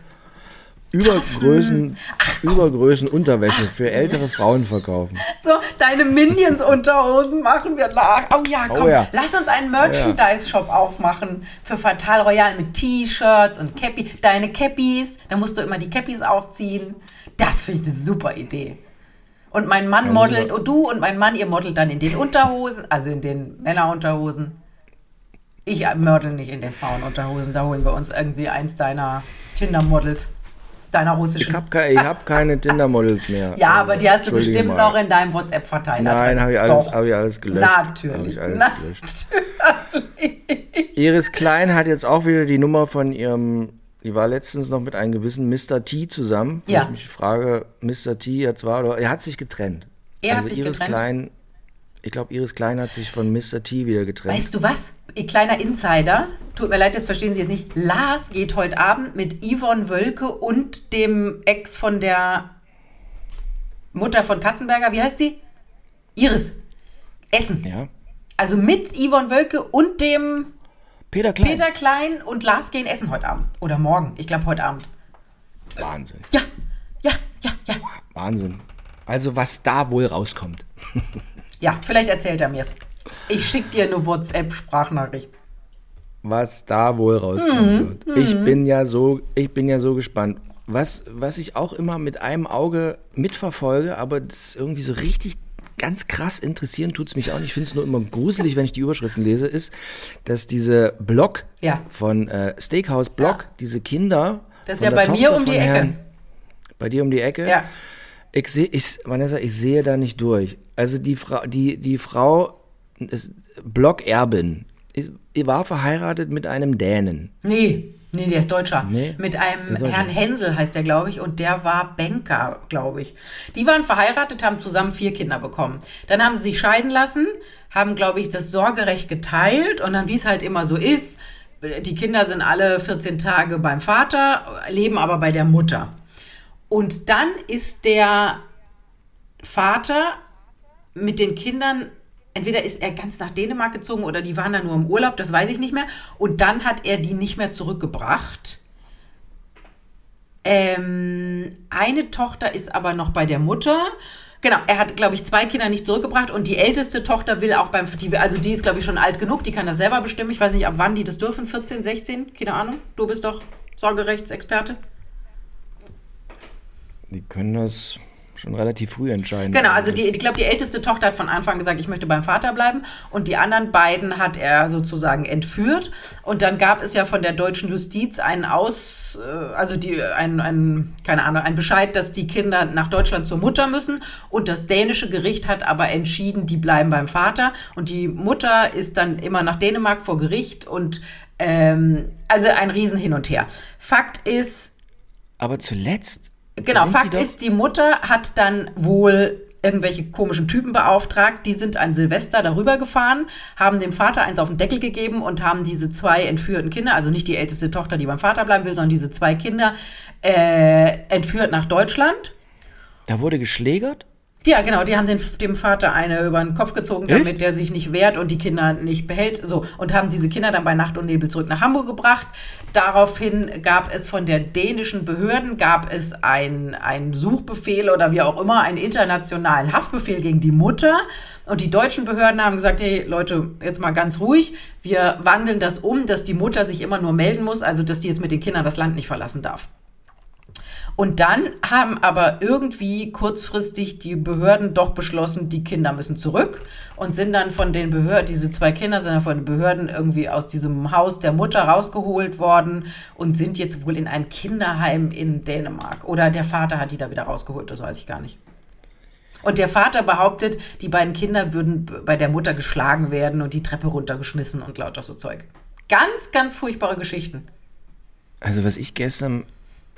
Über, Übergrößen, Übergrößen Unterwäsche für ältere Frauen verkaufen. So, deine Minions-Unterhosen machen wir nach. Oh ja, komm, Oh ja. lass uns einen Merchandise-Shop aufmachen für Fatal Royal mit T-Shirts und Cappy. Deine Cappies, da musst du immer die Cappies aufziehen. Das finde ich eine super Idee. Und mein Mann modelt, und du und mein Mann, ihr modelt dann in den Unterhosen, also in den Männerunterhosen. Ich mördel nicht in den Frauenunterhosen, da holen wir uns irgendwie eins deiner Tinder-Models, deiner russischen. Ich habe ke hab keine Tinder-Models mehr. Ja, aber die hast du bestimmt mal. noch in deinem WhatsApp-Verteiler. Nein, habe ich, alles- hab ich alles gelöscht. Natürlich. ich alles gelöscht. Iris Klein hat jetzt auch wieder die Nummer von ihrem, die war letztens noch mit einem gewissen Mr. T zusammen. Wo Ja. Ich mich frage, Mr. T jetzt war, oder er hat sich getrennt. Er hat also sich Iris getrennt? Klein, ich glaube, Iris Klein hat sich von Mr. T wieder getrennt. Weißt du was? Ihr kleiner Insider, tut mir leid, das verstehen Sie jetzt nicht. Lars geht heute Abend mit Yvonne Wölke und dem Ex von der Mutter von Katzenberger, wie heißt sie? Iris. Essen. ja. Also mit Yvonne Wölke und dem Peter Klein. Peter Klein und Lars gehen essen heute Abend. Oder morgen. Ich glaube heute Abend. Wahnsinn. Ja, ja, ja, ja. Wahnsinn. Also was da wohl rauskommt. Ja, vielleicht erzählt er mir's. Ich schicke dir eine WhatsApp-Sprachnachricht. was da wohl rauskommen wird. Ich bin ja so, ich bin ja so gespannt. Was, was ich auch immer mit einem Auge mitverfolge, aber das irgendwie so richtig ganz krass interessieren tut es mich auch nicht. Ich finde es nur immer gruselig, wenn ich die Überschriften lese, ist, dass diese Blog Ja. von äh, Steakhouse Blog, Ja. diese Kinder. Das ist ja bei mir Tochter um die von Ecke. Herrn- bei dir um die Ecke? Ja. Ich sehe, ich, Vanessa, ich sehe da nicht durch. Also die Frau, die, die Frau, ist Blockerbin, ist, war verheiratet mit einem Dänen. Nee, nee, der ist Deutscher. Nee, Mit einem. Herrn Hensel heißt der, glaube ich, und der war Banker, glaube ich. Die waren verheiratet, haben zusammen vier Kinder bekommen. Dann haben sie sich scheiden lassen, haben, glaube ich, das Sorgerecht geteilt und dann, wie es halt immer so ist, die Kinder sind alle 14 Tage beim Vater, leben aber bei der Mutter. Und dann ist der Vater mit den Kindern, entweder ist er ganz nach Dänemark gezogen oder die waren da nur im Urlaub, das weiß ich nicht mehr. Und dann hat er die nicht mehr zurückgebracht. Ähm, eine Tochter ist aber noch bei der Mutter. Genau, er hat, glaube ich, zwei Kinder nicht zurückgebracht und die älteste Tochter will auch beim, die, also die ist, glaube ich, schon alt genug, die kann das selber bestimmen. Ich weiß nicht, ab wann die das dürfen, 14, 16, keine Ahnung. Du bist doch Sorgerechtsexperte. Die können das schon relativ früh entscheiden. Genau, also die, ich glaube, die älteste Tochter hat von Anfang an gesagt, ich möchte beim Vater bleiben. Und die anderen beiden hat er sozusagen entführt. Und dann gab es ja von der deutschen Justiz einen Aus, äh, also die, ein, ein, keine Ahnung, ein Bescheid, dass die Kinder nach Deutschland zur Mutter müssen. Und das dänische Gericht hat aber entschieden, die bleiben beim Vater. Und die Mutter ist dann immer nach Dänemark vor Gericht. Und ähm, also ein Riesen hin und her. Fakt ist, Aber zuletzt. Genau, die Fakt doch- ist, die Mutter hat dann wohl irgendwelche komischen Typen beauftragt, die sind an Silvester darüber gefahren, haben dem Vater eins auf den Deckel gegeben und haben diese zwei entführten Kinder, also nicht die älteste Tochter, die beim Vater bleiben will, sondern diese zwei Kinder äh, entführt nach Deutschland. Da wurde geschlägert? Ja, genau, die haben den, dem Vater eine über den Kopf gezogen, Echt? damit der sich nicht wehrt und die Kinder nicht behält. So, und haben diese Kinder dann bei Nacht und Nebel zurück nach Hamburg gebracht. Daraufhin gab es von der dänischen Behörden gab es ein, ein Suchbefehl oder wie auch immer, einen internationalen Haftbefehl gegen die Mutter. Und die deutschen Behörden haben gesagt, hey Leute, jetzt mal ganz ruhig, wir wandeln das um, dass die Mutter sich immer nur melden muss, also dass die jetzt mit den Kindern das Land nicht verlassen darf. Und dann haben aber irgendwie kurzfristig die Behörden doch beschlossen, die Kinder müssen zurück und sind dann von den Behörden, diese zwei Kinder sind dann von den Behörden irgendwie aus diesem Haus der Mutter rausgeholt worden und sind jetzt wohl in einem Kinderheim in Dänemark. Oder der Vater hat die da wieder rausgeholt, das weiß ich gar nicht. Und der Vater behauptet, die beiden Kinder würden bei der Mutter geschlagen werden und die Treppe runtergeschmissen und lauter so Zeug. Ganz, ganz furchtbare Geschichten. Also was ich gestern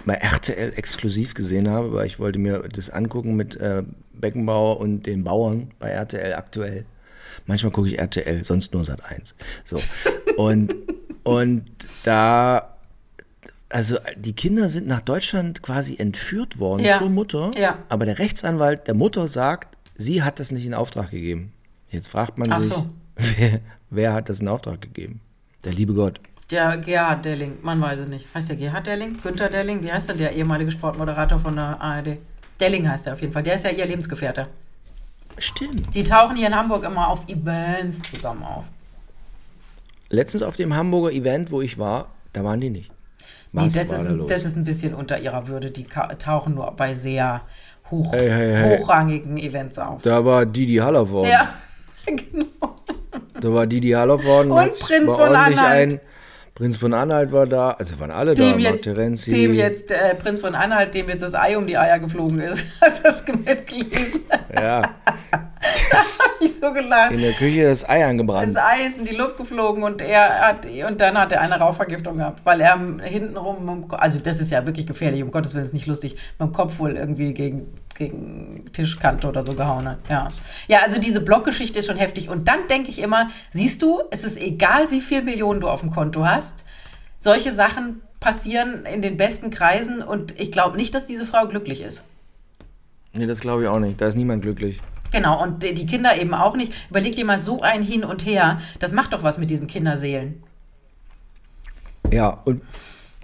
bei RTL exklusiv gesehen habe, weil ich wollte mir das angucken mit äh, Beckenbauer und den Bauern bei RTL aktuell. Manchmal gucke ich RTL, sonst nur Sat 1. So. Und, und da, also die Kinder sind nach Deutschland quasi entführt worden Ja. zur Mutter. Ja. Aber der Rechtsanwalt der Mutter sagt, sie hat das nicht in Auftrag gegeben. Jetzt fragt man Ach sich, so. wer, wer hat das in Auftrag gegeben? Der liebe Gott. Der Gerhard Delling, man weiß es nicht. Heißt der Gerhard Delling? Günther Delling? Wie heißt denn der ehemalige Sportmoderator von der ARD? Delling heißt er auf jeden Fall. Der ist ja ihr Lebensgefährte. Stimmt. Die tauchen hier in Hamburg immer auf Events zusammen auf. Letztens auf dem Hamburger Event, wo ich war, da waren die nicht. Nee, Was das, war ist, da ein- los? das ist ein bisschen unter ihrer Würde. Die tauchen nur bei sehr hoch, Hey, hey, hey. hochrangigen Events auf. da war Didi Hallervorden. Ja, genau. Da war Didi Hallervorden. Und Prinz von Anhalt. Ein, Prinz von Anhalt war da. Also waren alle da. Dem Mark jetzt, Terenzi. dem jetzt äh, Prinz von Anhalt, dem jetzt das Ei um die Eier geflogen ist. Hast du das mitgelesen? Ja, hab ich so gelacht. in der Küche das Ei angebrannt. Das Ei ist in die Luft geflogen und er hat und dann hat er eine Rauchvergiftung gehabt, weil er hintenrum, also das ist ja wirklich gefährlich, um Gottes Willen ist nicht lustig, mit dem Kopf wohl irgendwie gegen, gegen Tischkante oder so gehauen hat. Ja. ja, also diese Blockgeschichte ist schon heftig. Und dann denke ich immer, siehst du, es ist egal, wie viel Millionen du auf dem Konto hast, solche Sachen passieren in den besten Kreisen und ich glaube nicht, dass diese Frau glücklich ist. Nee, das glaube ich auch nicht. Da ist niemand glücklich. Genau, und die Kinder eben auch nicht. Überleg dir mal so ein Hin und Her. Das macht doch was mit diesen Kinderseelen. Ja, und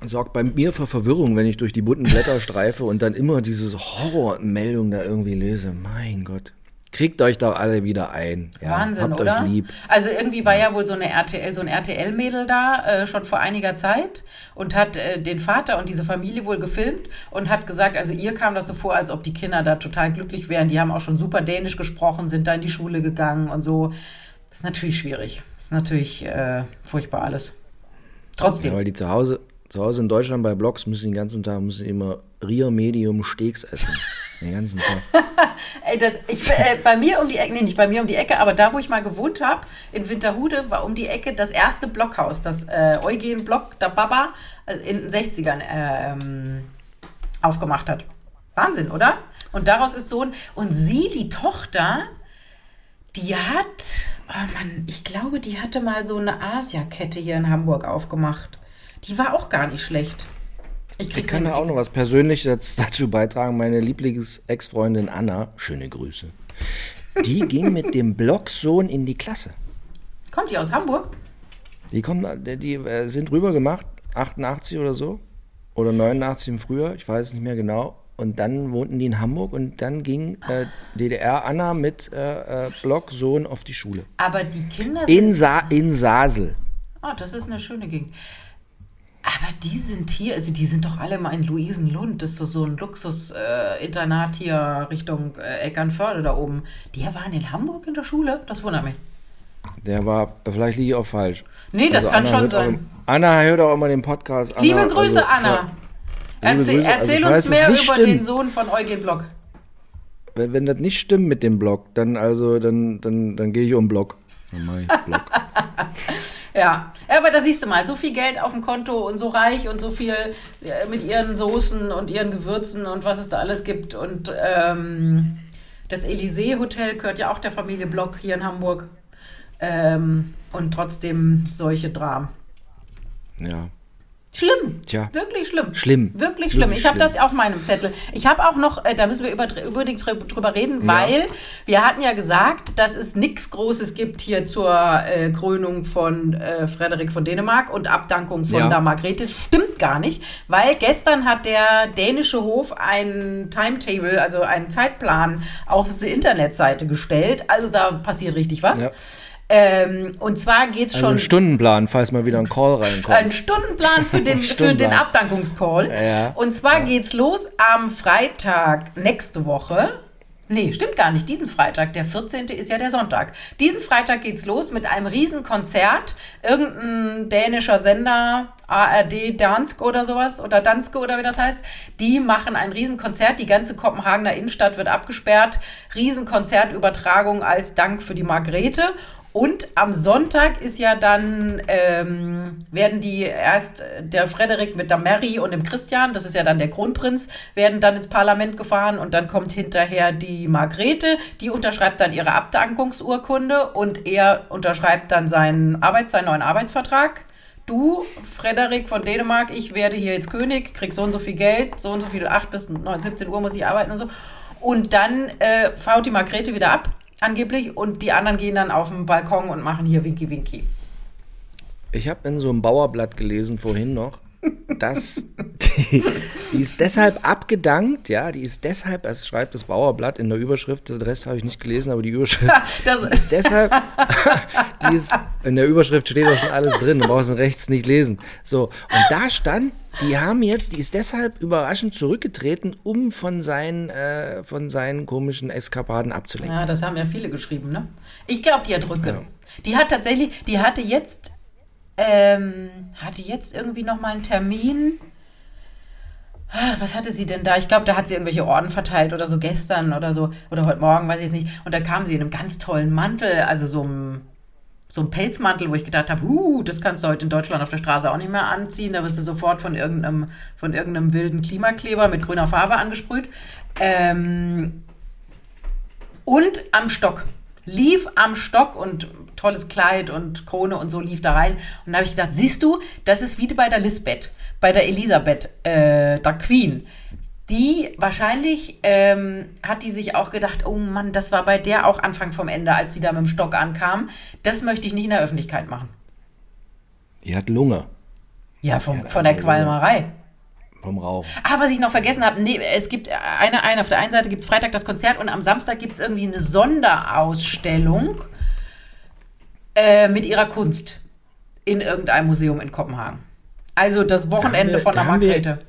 sorgt bei mir für Verwirrung, wenn ich durch die bunten Blätter streife und dann immer diese Horrormeldung da irgendwie lese. Mein Gott. Kriegt euch doch alle wieder ein. Ja, Wahnsinn, habt oder? euch lieb. Also irgendwie war ja wohl so eine RTL, so ein RTL-Mädel da äh, schon vor einiger Zeit und hat äh, den Vater und diese Familie wohl gefilmt und hat gesagt, also ihr kam das so vor, als ob die Kinder da total glücklich wären. Die haben auch schon super Dänisch gesprochen, sind da in die Schule gegangen und so. Das ist natürlich schwierig. Das ist natürlich äh, furchtbar alles. Trotzdem. Ja, weil die zu Hause, zu Hause in Deutschland bei Blogs müssen den ganzen Tag müssen immer Rier Medium Steaks essen. Den ganzen Tag. Ey, das, ich, äh, bei mir um die Ecke, nee, nicht bei mir um die Ecke, aber da, wo ich mal gewohnt habe, in Winterhude, war um die Ecke das erste Blockhaus, das äh, Eugen Block, der Baba, äh, in den 60ern ähm, aufgemacht hat. Wahnsinn, oder? Und daraus ist so ein. Und sie, die Tochter, die hat, oh Mann, ich glaube, die hatte mal so eine Asia-Kette hier in Hamburg aufgemacht. Die war auch gar nicht schlecht. Ich Ich kann da auch noch was Persönliches dazu beitragen. Meine Lieblings-Ex-Freundin Anna, schöne Grüße, die ging mit dem Blogsohn in die Klasse. Kommt die aus Hamburg? Die, kommen, die, die äh, sind rüber gemacht, 88 oder so. Oder 89 im Frühjahr, ich weiß es nicht mehr genau. Und dann wohnten die in Hamburg und dann ging äh, DDR Anna mit äh, äh, Blogsohn auf die Schule. Aber die Kinder sind. In, Sa in Sasel. Oh, das ist eine schöne Gegend. Aber die sind hier, also die sind doch alle mal in Luisenlund. Das ist so, so ein Luxus-Internat hier Richtung äh, Eckernförde da oben. Die waren in Hamburg in der Schule? Das wundert mich. Der war, vielleicht liege ich auch falsch. Nee, das kann Anna schon sein. Auch, Anna hört auch immer den Podcast. Anna, Liebe Grüße, also, Anna. Liebe Erzähl, Grüße. Also, erzähl falls uns mehr über nicht den stimmt, Sohn von Eugen Block. Wenn, wenn das nicht stimmt mit dem Blog, dann also, dann, dann, dann gehe ich um den Blog. Dann mach ich Blog. Ja. aber da siehst du mal, so viel Geld auf dem Konto und so reich und so viel äh, mit ihren Soßen und ihren Gewürzen und was es da alles gibt. Und ähm, das Elysee Hotel gehört ja auch der Familie Block hier in Hamburg. Ähm, und trotzdem solche Dramen. Ja. Schlimm. Tja. Wirklich schlimm. Schlimm. Wirklich schlimm. Wirklich ich habe das auf meinem Zettel. Ich habe auch noch, äh, da müssen wir über, unbedingt drü- drüber reden, weil wir hatten ja gesagt, dass es nichts Großes gibt hier zur äh, Krönung von äh, Frederik von Dänemark und Abdankung von Ja. der Margrethe. Stimmt gar nicht, weil gestern hat der dänische Hof ein Timetable, also einen Zeitplan auf die Internetseite gestellt. Also da passiert richtig was. Ja. Ähm, und zwar geht es Also schon ein Stundenplan, falls mal wieder ein Call reinkommt. ein Stundenplan für den, für den Stundenplan. Abdankungscall. Ja. Und zwar geht's los am Freitag nächste Woche. Nee, stimmt gar nicht. Diesen Freitag, der 14. ist ja der Sonntag. Diesen Freitag geht's los mit einem Riesenkonzert. Irgendein dänischer Sender, ARD Dansk oder sowas, oder Danske oder wie das heißt, die machen ein Riesenkonzert. Die ganze Kopenhagener Innenstadt wird abgesperrt. Riesenkonzertübertragung als Dank für die Margrethe. Und am Sonntag ist ja dann, ähm, werden die erst äh, der Frederik mit der Mary und dem Christian, das ist ja dann der Kronprinz, werden dann ins Parlament gefahren und dann kommt hinterher die Margrethe, die unterschreibt dann ihre Abdankungsurkunde und er unterschreibt dann seinen Arbeits-, seinen neuen Arbeitsvertrag. Du, Frederik von Dänemark, ich werde hier jetzt König, krieg so und so viel Geld, so und so viel, 8 bis 9, 17 Uhr muss ich arbeiten und so. Und dann äh, fault die Margrethe wieder ab, angeblich, und die anderen gehen dann auf den Balkon und machen hier Winky Winky. Ich habe in so einem Bauerblatt gelesen vorhin noch, dass die, die ist deshalb abgedankt, ja, die ist deshalb, es schreibt das Bauerblatt in der Überschrift, den Rest habe ich nicht gelesen, aber die Überschrift Das ist deshalb, die ist, in der Überschrift steht doch schon alles drin, du brauchst ihn rechts nicht lesen. So, und da stand, die haben jetzt, die ist deshalb überraschend zurückgetreten, um von seinen, äh, von seinen komischen Eskapaden abzulenken. Ja, das haben ja viele geschrieben, ne? Ich glaube, die hat Rücken. Die hat tatsächlich, die hatte jetzt, ähm, hatte jetzt irgendwie noch mal einen Termin. Ah, Was hatte sie denn da? Ich glaube, da hat sie irgendwelche Orden verteilt oder so gestern oder so oder heute Morgen, weiß ich jetzt nicht. Und da kam sie in einem ganz tollen Mantel, also so einem, so einem Pelzmantel, wo ich gedacht habe, huh, das kannst du heute in Deutschland auf der Straße auch nicht mehr anziehen. Da wirst du sofort von irgendeinem, von irgendeinem wilden Klimakleber mit grüner Farbe angesprüht. Ähm, und am Stock. Lief am Stock und tolles Kleid und Krone und so lief da rein. Und da habe ich gedacht, siehst du, das ist wie bei der Lisbeth, bei der Elisabeth, äh, der Queen. Die wahrscheinlich ähm, hat die sich auch gedacht, oh Mann, das war bei der auch Anfang vom Ende, als sie da mit dem Stock ankam. Das möchte ich nicht in der Öffentlichkeit machen. Die hat Lunge Ja, vom, von der Qualmerei. vom Rauch. Ah, was ich noch vergessen habe, nee, es gibt eine, eine auf der einen Seite gibt es Freitag das Konzert und am Samstag gibt es irgendwie eine Sonderausstellung äh, mit ihrer Kunst in irgendeinem Museum in Kopenhagen. Also das Wochenende wir- von der da Margrethe.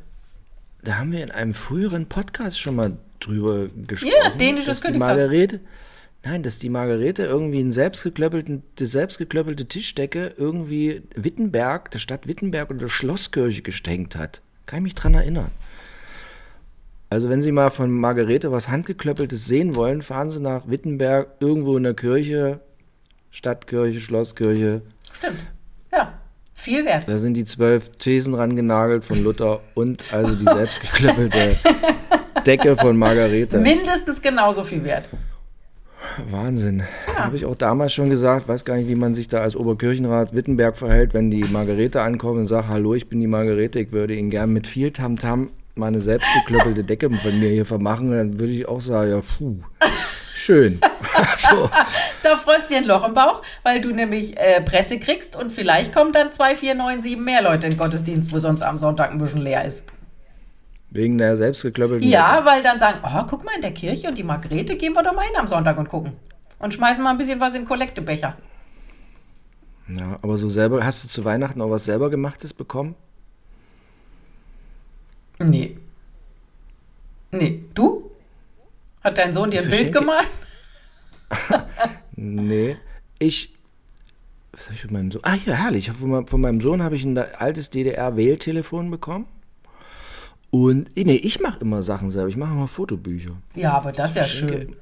Da haben wir in einem früheren Podcast schon mal drüber gesprochen. Ja, dänisches dass die Königshaus. Margarete, Nein, dass die Margarete irgendwie einen selbstgeklöppelten, die selbstgeklöppelte Tischdecke irgendwie Wittenberg, der Stadt Wittenberg oder der Schlosskirche gestängt hat. Kann ich mich dran erinnern. Also wenn Sie mal von Margarete was Handgeklöppeltes sehen wollen, fahren Sie nach Wittenberg, irgendwo in der Kirche, Stadtkirche, Schlosskirche. Stimmt. Ja, viel wert. Da sind die zwölf Thesen rangenagelt von Luther und also die selbstgeklöppelte Decke von Margarete. Mindestens genauso viel wert. Wahnsinn. Habe ich auch damals schon gesagt, weiß gar nicht, wie man sich da als Oberkirchenrat Wittenberg verhält, wenn die Margarete ankommt und sagt, hallo, ich bin die Margarete, ich würde Ihnen gern mit viel Tamtam meine selbstgeklöppelte Decke von mir hier vermachen. Dann würde ich auch sagen, ja, puh, schön. so. Da freust du dir ein Loch im Bauch, weil du nämlich äh, Presse kriegst und vielleicht kommen dann zwei, vier, neun, sieben mehr Leute in den Gottesdienst, wo sonst am Sonntag ein bisschen leer ist. Wegen der selbstgeklöppelten Ja, weil dann sagen, oh, guck mal in der Kirche und die Margrethe, gehen wir doch mal hin am Sonntag und gucken. Und schmeißen mal ein bisschen was in den Kollektebecher. Ja, aber so selber, hast du zu Weihnachten auch was selber gemachtes bekommen? Nee. Nee. Du? Hat dein Sohn dir ein Bild gemalt? Nee. Ich. Was habe ich von meinem Sohn? Ah, ja, herrlich. Von, meinem- von meinem Sohn habe ich ein altes DDR-Wähltelefon bekommen. Und nee, ich mache immer Sachen selber. Ich mache immer Fotobücher. Ja, aber das ist ja schön.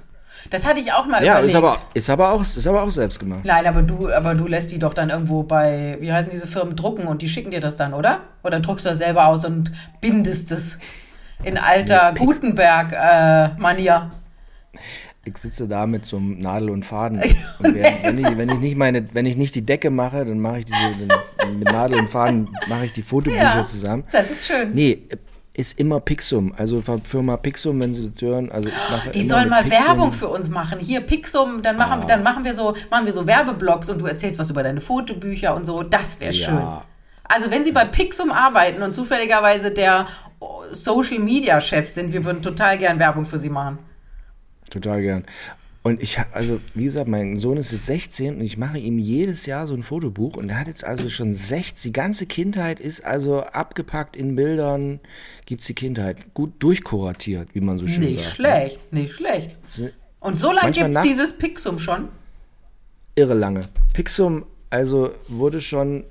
Das hatte ich auch mal Ja, überlegt. ist aber, ist, aber auch, ist aber auch selbst gemacht. Nein, aber du, aber du lässt die doch dann irgendwo bei, wie heißen diese Firmen, drucken und die schicken dir das dann, oder? Oder druckst du das selber aus und bindest es in alter Gutenberg-Manier? ich sitze da mit so einem Nadel und Faden. Und während, wenn, ich, wenn, ich nicht meine, wenn ich nicht die Decke mache, dann mache ich diese, dann, mit Nadel und Faden mache ich die Fotobücher Ja, zusammen. das ist schön. Nee, ist immer Pixum. Also Firma Pixum, wenn Sie das hören. Also Die sollen mal Pixum. Werbung für uns machen. Hier Pixum, dann machen, dann machen wir so, machen wir so Werbeblogs und du erzählst was über deine Fotobücher und so. Das wäre Ja. schön. Also wenn Sie bei Pixum arbeiten und zufälligerweise der Social Media Chef sind, wir würden total gern Werbung für Sie machen. Total gern. Und ich, ha- also wie gesagt, mein Sohn ist jetzt 16 und ich mache ihm jedes Jahr so ein Fotobuch und er hat jetzt also schon 60, die ganze Kindheit ist also abgepackt in Bildern, gibt's die Kindheit. Gut durchkuratiert, wie man so schön Nicht sagt. schlecht, nicht schlecht. Ne? Und so lange gibt es dieses Pixum schon. Irre lange. Pixum also wurde schon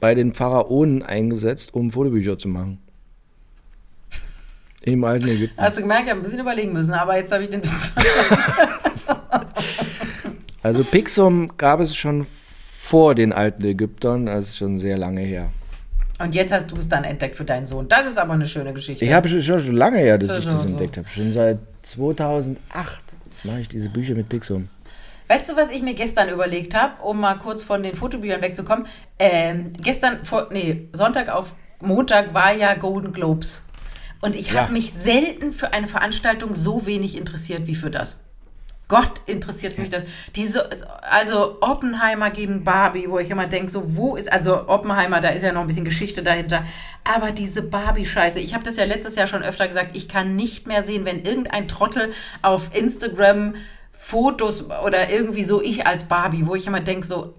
bei den Pharaonen eingesetzt, um Fotobücher zu machen. Im alten Ägypten. Hast du gemerkt, ich habe ein bisschen überlegen müssen, aber jetzt habe ich den Witz Also Pixum gab es schon vor den alten Ägyptern, das ist schon sehr lange her. Und jetzt hast du es dann entdeckt für deinen Sohn. Das ist aber eine schöne Geschichte. Ich habe schon, schon lange her, dass Das ich das so. entdeckt habe. Schon seit 2008 mache ich diese Bücher mit Pixum. Weißt du, was ich mir gestern überlegt habe, um mal kurz von den Fotobüchern wegzukommen? Ähm, gestern, vor, nee, Sonntag auf Montag war ja Golden Globes. Und ich Ja. habe mich selten für eine Veranstaltung so wenig interessiert wie für das. Gott interessiert mich das. Diese, also Oppenheimer gegen Barbie, wo ich immer denke, so wo ist, also Oppenheimer, da ist ja noch ein bisschen Geschichte dahinter. Aber diese Barbie-Scheiße, ich habe das ja letztes Jahr schon öfter gesagt, ich kann nicht mehr sehen, wenn irgendein Trottel auf Instagram Fotos oder irgendwie so ich als Barbie, wo ich immer denke, so,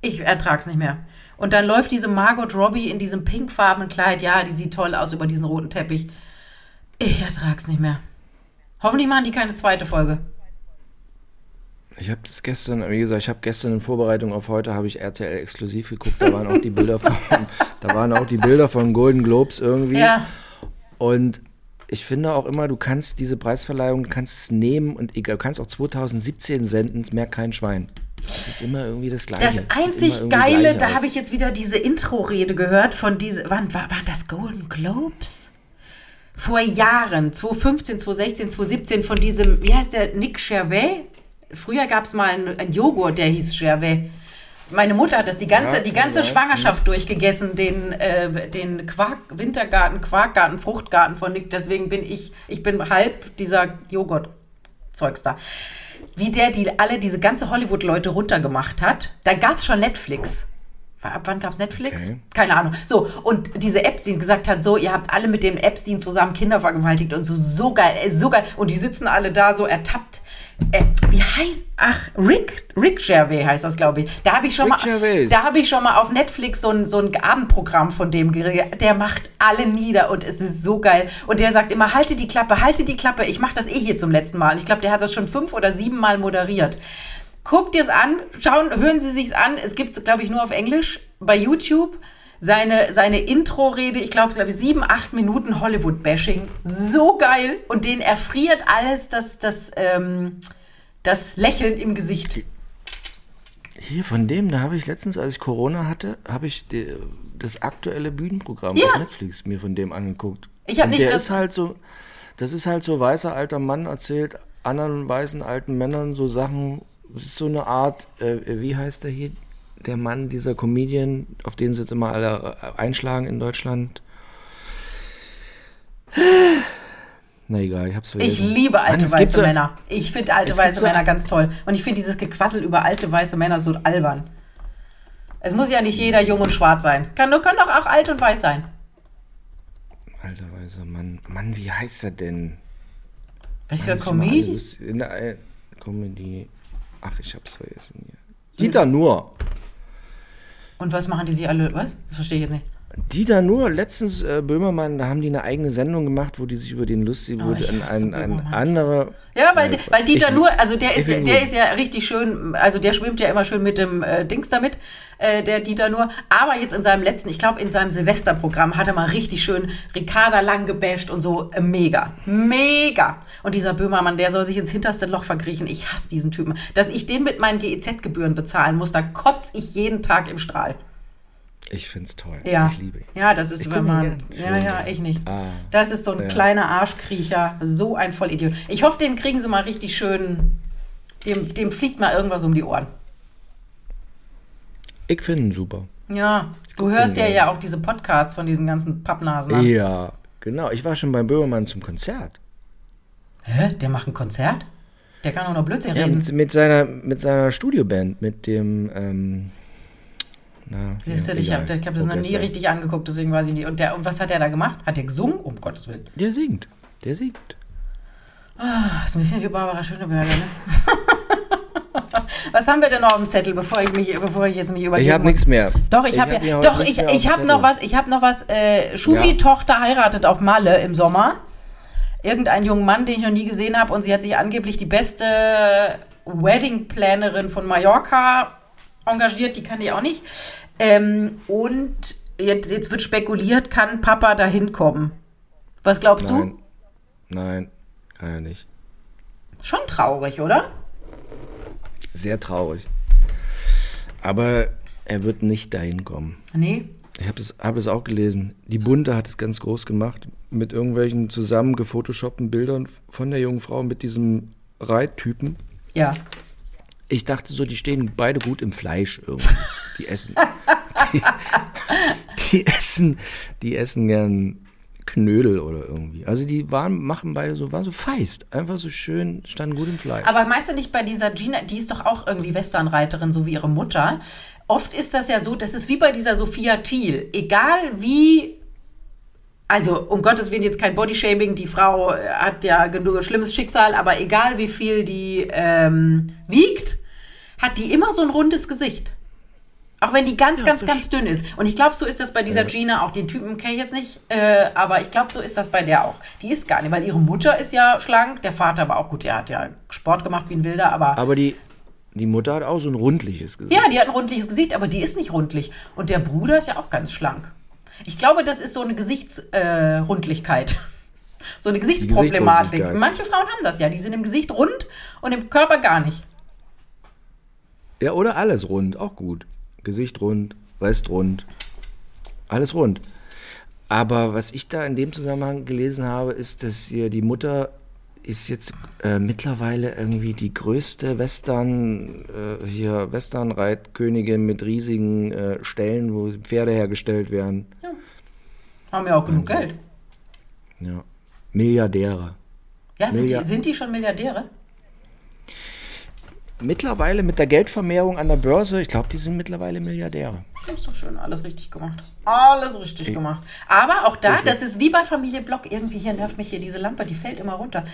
ich ertrag's nicht mehr. Und dann läuft diese Margot Robbie in diesem pinkfarbenen Kleid, ja, die sieht toll aus über diesen roten Teppich. Ich ertrag's nicht mehr. Hoffentlich machen die keine zweite Folge. Ich habe das gestern, wie gesagt, ich habe gestern in Vorbereitung auf heute habe ich RTL exklusiv geguckt. Da waren auch die Bilder von, da waren auch die Bilder von Golden Globes irgendwie. Ja, Und ich finde auch immer, du kannst diese Preisverleihung, du kannst es nehmen und egal, du kannst auch 2017 senden, es merkt kein Schwein. Es ist immer irgendwie das Gleiche. das einzig Geile, da habe ich jetzt wieder diese Intro-Rede gehört von diese, wann war, waren das Golden Globes? Vor Jahren, 2015, 2016, 2017, von diesem, wie heißt der, Nick Gervais? Früher gab es mal einen, einen Joghurt, der hieß Gervais. Meine Mutter hat das die ganze, Ja, die ganze sein. Schwangerschaft durchgegessen, den, äh, den Quark, Wintergarten, Quarkgarten, Fruchtgarten von Nick. Deswegen bin ich, ich bin halb dieser Joghurt-Zeugs da. Wie der die alle diese ganze Hollywood-Leute runtergemacht hat, da gab es schon Netflix. Ab wann gab es Netflix? Okay. Keine Ahnung. So, und diese Epstein gesagt hat, so, ihr habt alle mit dem Epstein zusammen Kinder vergewaltigt und so, so geil, so geil. Und die sitzen alle da so ertappt. Äh, wie heißt, ach, Rick, Rick Gervais heißt das, glaube ich. Da habe ich schon Rick mal, Gervais. da habe ich schon mal auf Netflix so ein, so ein Abendprogramm von dem geredet. Der macht alle nieder und es ist so geil. Und der sagt immer, halte die Klappe, halte die Klappe. Ich mache das eh hier zum letzten Mal. Ich glaube, der hat das schon fünf oder sieben Mal moderiert. Guckt ihr es an, schauen, hören Sie sich's an. Es gibt es, glaube ich, nur auf Englisch bei YouTube. Seine, seine Intro-Rede, ich glaube, glaube sieben, acht Minuten Hollywood-Bashing. So geil. Und den erfriert alles das, das, ähm, das Lächeln im Gesicht. Hier von dem, da habe ich letztens, als ich Corona hatte, habe ich die, das aktuelle Bühnenprogramm Ja. auf Netflix mir von dem angeguckt. Ich hab Und nicht der das- ist halt so, das ist halt so weißer alter Mann erzählt anderen weißen alten Männern so Sachen. Es ist so eine Art, äh, wie heißt der hier, der Mann, dieser Comedian, auf den sie jetzt immer alle äh, einschlagen in Deutschland. Na egal, ich hab's vergessen. Ich liebe alte Mann, weiße so- Männer. Ich finde alte weiße so- Männer ganz toll. Und ich finde dieses Gequassel über alte weiße Männer so albern. Es muss ja nicht jeder jung und schwarz sein. Kann, kann doch auch alt und weiß sein. Alter weißer Mann. Mann, wie heißt er denn? Mal Comedy? alles In der äh, Comedy. Ach, ich hab's vergessen hier. Dieter Nur. Und was machen die sich alle? Was? Verstehe ich jetzt nicht. Dieter Nur, letztens äh, Böhmermann, da haben die eine eigene Sendung gemacht, wo die sich über den lustig Oh, wurde. Ein, ein, ein anderer. Ja, weil, Nein, weil Dieter ich- nur, also der ist, der gut. ist ja richtig schön, also der schwimmt ja immer schön mit dem äh, Dings damit, äh, der Dieter nur. Aber jetzt in seinem letzten, ich glaube in seinem Silvesterprogramm hat er mal richtig schön Ricarda lang gebasht und so. Äh, mega. Mega. Und dieser Böhmermann, der soll sich ins hinterste Loch verkriechen. Ich hasse diesen Typen. Dass ich den mit meinen GEZ-Gebühren bezahlen muss, da kotze ich jeden Tag im Strahl. Ich find's toll. Ja. Ich liebe ihn. Ja, das ist, Ich wenn man. Ja, ja, ich nicht. Ah. Das ist so ein Ja. kleiner Arschkriecher. So ein Vollidiot. Ich hoffe, den kriegen sie mal richtig schön. Dem, dem fliegt mal irgendwas um die Ohren. Ich finde ihn super. Ja, du hörst ja ja auch diese Podcasts von diesen ganzen Pappnasen an. Ja, genau. Ich war schon beim Böhmermann zum Konzert. Hä? Der macht ein Konzert? Der kann auch noch Blödsinn Ja, reden. mit, mit, seiner, mit seiner Studioband, mit dem. Ähm, na, Siehst du, ich habe ich hab das noch nie richtig angeguckt, deswegen weiß ich nicht. Und, der, und was hat er da gemacht? Hat er gesungen? Um Gottes Willen. Der singt. Der singt. Das ist ein bisschen wie Barbara Schöneberger, ne? was haben wir denn noch auf dem Zettel, bevor ich, mich, bevor ich jetzt mich übergebe? Ich habe nichts mehr. Doch, ich, habe hab ja, doch, ich, ich habe noch was, ich habe noch was, äh, Schumi Ja. Tochter heiratet auf Malle im Sommer. Irgendein jungen Mann, den ich noch nie gesehen habe und sie hat sich angeblich die beste Wedding-Plannerin von Mallorca engagiert, die kann die auch nicht. Ähm, und jetzt, jetzt wird spekuliert, kann Papa da hinkommen? Was glaubst Nein. Nein, kann er nicht. du? Schon traurig, oder? Sehr traurig. Aber er wird nicht dahin kommen. Nee. Ich habe das, hab das auch gelesen. Die Bunte hat es ganz groß gemacht mit irgendwelchen zusammen gefotoshoppten Bildern von der jungen Frau mit diesem Reittypen. Ja. Ich dachte so, die stehen beide gut im Fleisch irgendwie. Die essen. die, die essen, die essen gern Knödel oder irgendwie. Also die waren, machen beide so, waren so feist. Einfach so schön, standen gut im Fleisch. Aber meinst du nicht bei dieser Gina, die ist doch auch irgendwie Westernreiterin, so wie ihre Mutter. Oft ist das ja so, das ist wie bei dieser Sophia Thiel. Egal wie, also um Gottes Willen jetzt kein Bodyshaming, die Frau hat ja genug schlimmes Schicksal, aber egal wie viel die ähm, wiegt, hat die immer so ein rundes Gesicht. Auch wenn die ganz, ganz, so ganz dünn ist. Und ich glaube, so ist das bei dieser Gina auch. Den Typen kenne ich jetzt nicht, äh, aber ich glaube, so ist das bei der auch. Die ist gar nicht, weil ihre Mutter ist ja schlank, der Vater aber auch gut, der hat ja Sport gemacht wie ein Wilder, aber. Aber die, die Mutter hat auch so ein rundliches Gesicht. Ja, die hat ein rundliches Gesicht, aber die ist nicht rundlich. Und der Bruder ist ja auch ganz schlank. Ich glaube, das ist so eine Gesichtsrundlichkeit. Äh, so eine Gesichtsproblematik. Manche Frauen haben das ja. Die sind im Gesicht rund und im Körper gar nicht. Ja, oder alles rund, auch gut. Gesicht rund, Rest rund, alles rund. Aber was ich da in dem Zusammenhang gelesen habe, ist, dass hier die Mutter ist jetzt äh, mittlerweile irgendwie die größte Western, äh, hier Westernreitkönigin mit riesigen äh, Stellen, wo Pferde hergestellt werden. Haben ja auch genug Geld. Ja. Milliardäre. Ja, sind die, Milliard- sind die schon Milliardäre? Mittlerweile mit der Geldvermehrung an der Börse, ich glaube, die sind mittlerweile Milliardäre. Das ist doch schön, alles richtig gemacht. Alles richtig gemacht. Aber auch da, das ist wie bei Familie Block. Irgendwie hier nervt mich hier diese Lampe, die fällt immer runter.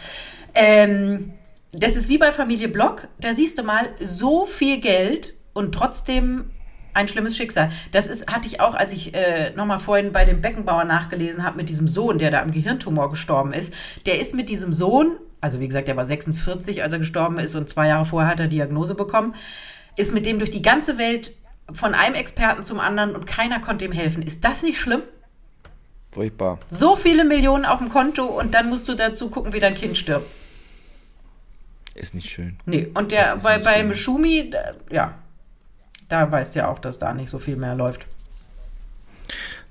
Ähm, das ist wie bei Familie Block. Da siehst du mal so viel Geld und trotzdem ein schlimmes Schicksal. Das ist, hatte ich auch, als ich äh, nochmal vorhin bei dem Beckenbauer nachgelesen habe, mit diesem Sohn, der da am Gehirntumor gestorben ist. Der ist mit diesem Sohn, also wie gesagt, der war 46, als er gestorben ist und zwei Jahre vorher hat er Diagnose bekommen, ist mit dem durch die ganze Welt von einem Experten zum anderen und keiner konnte ihm helfen. Ist das nicht schlimm? Furchtbar. So viele Millionen auf dem Konto und dann musst du dazu gucken, wie dein Kind stirbt. Ist nicht schön. Nee, und der bei, beim. Schumi, ja, da weißt du ja auch, dass da nicht so viel mehr läuft.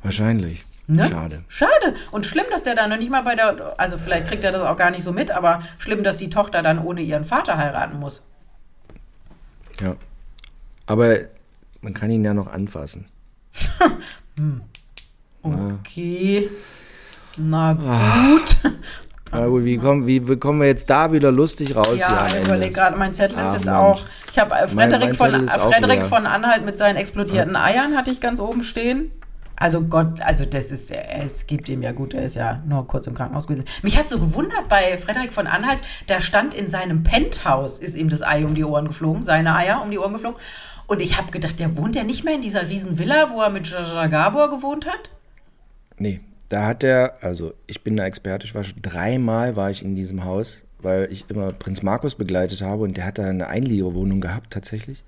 Wahrscheinlich. Ne? Schade. Schade. Und schlimm, dass der da noch nicht mal bei der, also vielleicht kriegt er das auch gar nicht so mit, aber schlimm, dass die Tochter dann ohne ihren Vater heiraten muss. Ja. Aber man kann ihn ja noch anfassen. Okay. Na gut. Na gut, wie kommen, wie kommen wir jetzt da wieder lustig raus Ja, ich überlege gerade, mein Zettel ist Ach, jetzt Mensch. auch. Ich habe äh, Frederik, von, Frederik von Anhalt mit seinen explodierten Eiern hatte ich ganz oben stehen. Also Gott, also das ist, es gibt ihm ja gut, er ist ja nur kurz im Krankenhaus gewesen. Mich hat so gewundert bei Frederik von Anhalt, da stand in seinem Penthouse, ist ihm das Ei um die Ohren geflogen, seine Eier um die Ohren geflogen. Und ich habe gedacht, der wohnt ja nicht mehr in dieser riesen Villa, wo er mit Jaja Gabor gewohnt hat? Nee, da hat er, also ich bin da Experte, ich war schon dreimal war ich in diesem Haus, weil ich immer Prinz Markus begleitet habe und der hat da eine Einliegerwohnung gehabt tatsächlich.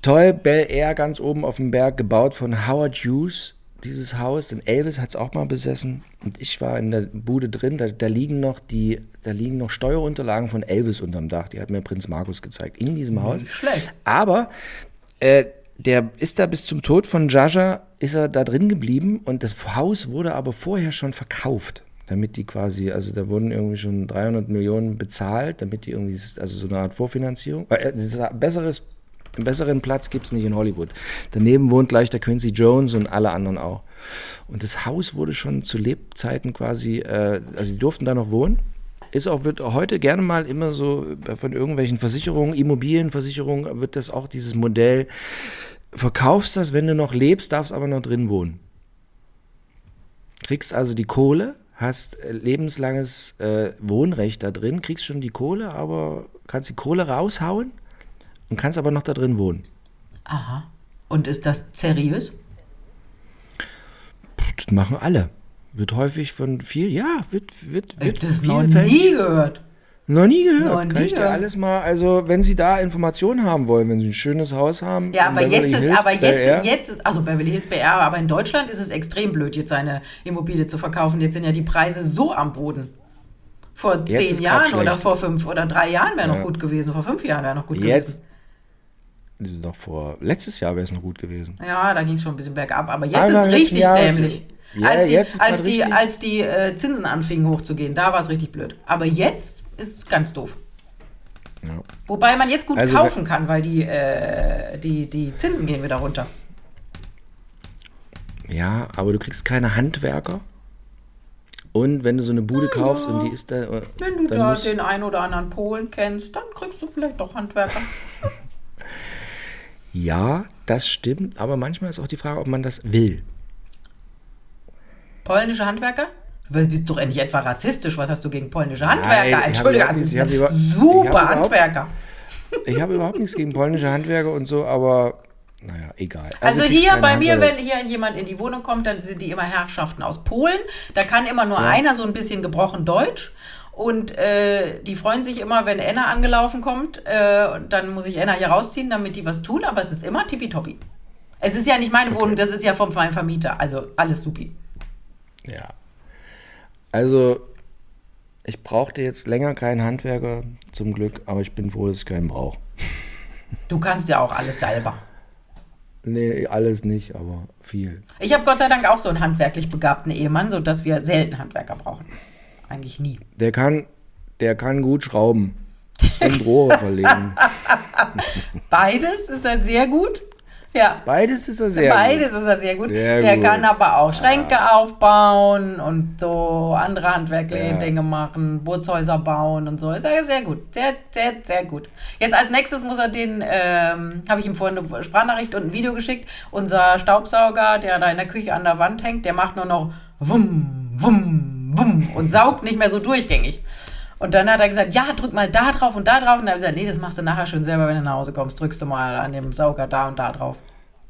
Toll, Bel Air ganz oben auf dem Berg, gebaut von Howard Hughes, dieses Haus. Denn Elvis hat es auch mal besessen und ich war in der Bude drin. Da, da liegen noch die, da liegen noch Steuerunterlagen von Elvis unterm Dach. Die hat mir Prinz Markus gezeigt in diesem Haus. Schlecht. Aber äh, der ist da bis zum Tod von Jaja, ist er da drin geblieben und das Haus wurde aber vorher schon verkauft. Damit die quasi, also da wurden irgendwie schon 300 Millionen bezahlt, damit die irgendwie, also so eine Art Vorfinanzierung. Weil äh, besseres, einen besseren Platz gibt es nicht in Hollywood. Daneben wohnt gleich der Quincy Jones und alle anderen auch. Und das Haus wurde schon zu Lebzeiten quasi, äh, also die durften da noch wohnen. Ist auch, wird heute gerne mal immer so von irgendwelchen Versicherungen, Immobilienversicherungen, wird das auch dieses Modell, verkaufst das, wenn du noch lebst, darfst aber noch drin wohnen. Kriegst also die Kohle, hast äh, lebenslanges äh, Wohnrecht da drin, kriegst schon die Kohle, aber kannst die Kohle raushauen und kannst aber noch da drin wohnen. Aha. Und ist das seriös? Das machen alle. Wird häufig von viel, ja, wird, wird, Ich wird hab das noch vielfältig- nie gehört. Noch nie gehört. Noch Kann nie ich dir gehört. alles mal, also wenn Sie da Informationen haben wollen, wenn Sie ein schönes Haus haben. Ja, aber Beverly jetzt ist, Hills, aber jetzt, jetzt ist, also Beverly Hills BR, aber in Deutschland ist es extrem blöd, jetzt eine Immobilie zu verkaufen. Jetzt sind ja die Preise so am Boden. Vor Jetzt zehn ist Jahren oder vor fünf oder drei Jahren wäre noch Ja. gut gewesen. Vor fünf Jahren wäre noch gut Jetzt. gewesen. Noch vor, letztes Jahr wäre es noch gut gewesen. Ja, da ging es schon ein bisschen bergab. Aber jetzt Anfang ist letzten richtig dämlich. Ja, als die, als die, als die äh, Zinsen anfingen hochzugehen, da war es richtig blöd. Aber jetzt ist es ganz doof. Ja. Wobei man jetzt gut Also, kaufen kann, weil die, äh, die, die Zinsen gehen wieder runter. Ja, aber du kriegst keine Handwerker. Und wenn du so eine Bude kaufst und die ist da. äh, Wenn du da den einen oder anderen Polen kennst, dann kriegst du vielleicht doch Handwerker. Ja, das stimmt, aber manchmal ist auch die Frage, ob man das will. Polnische Handwerker? Du bist doch endlich etwa rassistisch. Was hast du gegen polnische Handwerker? Nein, ich Entschuldige, das nichts- ich über- ich super überhaupt- Handwerker. Ich habe überhaupt nichts gegen polnische Handwerker und so, aber naja, egal. Also, kriegst hier bei mir, Handwerker. wenn hier jemand in die Wohnung kommt, dann sind die immer Herrschaften aus Polen. Da kann immer nur Ja. einer so ein bisschen gebrochen Deutsch. Und äh, die freuen sich immer, wenn Enna angelaufen kommt. Äh, und dann muss ich Enna hier rausziehen, damit die was tun. Aber es ist immer tippitoppi. Es ist ja nicht meine Wohnung, das ist ja vom Vermieter. Also alles supi. Ja. Also, ich brauchte jetzt länger keinen Handwerker, zum Glück, aber ich bin froh, dass ich keinen brauche. Du kannst ja auch alles selber. Nee, alles nicht, aber viel. Ich habe Gott sei Dank auch so einen handwerklich begabten Ehemann, sodass wir selten Handwerker brauchen. Eigentlich nie. Der kann, der kann gut schrauben und Rohre verlegen. Beides ist er sehr gut. Ja. Beides ist er sehr Beides gut. ist er sehr gut. Sehr der gut. kann aber auch Schränke aufbauen und so andere handwerkliche Ja. Dinge machen, Bootshäuser bauen und so. Ist er sehr gut. Sehr, sehr, sehr gut. Jetzt als nächstes muss er den, ähm, habe ich ihm vorhin eine Sprachnachricht und ein Video geschickt. Unser Staubsauger, der da in der Küche an der Wand hängt, der macht nur noch wumm, wumm, wumm und saugt nicht mehr so durchgängig. Und dann hat er gesagt, ja, drück mal da drauf und da drauf. Und dann habe ich gesagt, nee, das machst du nachher schön selber, wenn du nach Hause kommst. Drückst du mal an dem Sauger da und da drauf.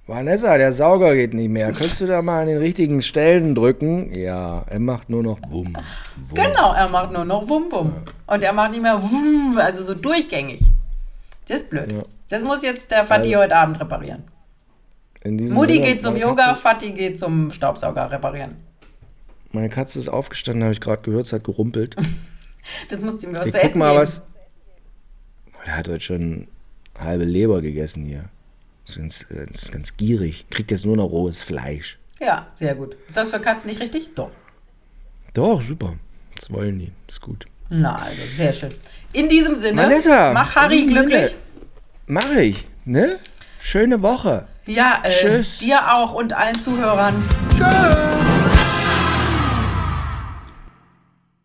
Vanessa, der Sauger geht nicht mehr. Könntest du da mal an den richtigen Stellen drücken? Ja, er macht nur noch Wumm. Wumm. Genau, er macht nur noch Wum Wum. Und er macht nicht mehr Wum, also so durchgängig. Das ist blöd. Ja. Das muss jetzt der Fatih Also- heute Abend reparieren. Mutti Sinne, geht zum Yoga, Katze, Fatih geht zum Staubsauger reparieren. meine Katze ist aufgestanden, habe ich gerade gehört, es hat gerumpelt. Das musst du ihm was Ich zu guck essen mal, geben. was. Boah, Der hat heute schon halbe Leber gegessen hier. Ist ganz, äh, ist ganz gierig. Kriegt jetzt nur noch rohes Fleisch. Ja, sehr gut. Ist das für Katzen nicht richtig? Doch. Doch, super. Das wollen die. Ist gut. Na, also sehr schön. In diesem Sinne, Vanessa, mach Harry glücklich. Mache ich, ne? Schöne Woche. Ja, äh, Tschüss. dir auch und allen Zuhörern. Tschüss.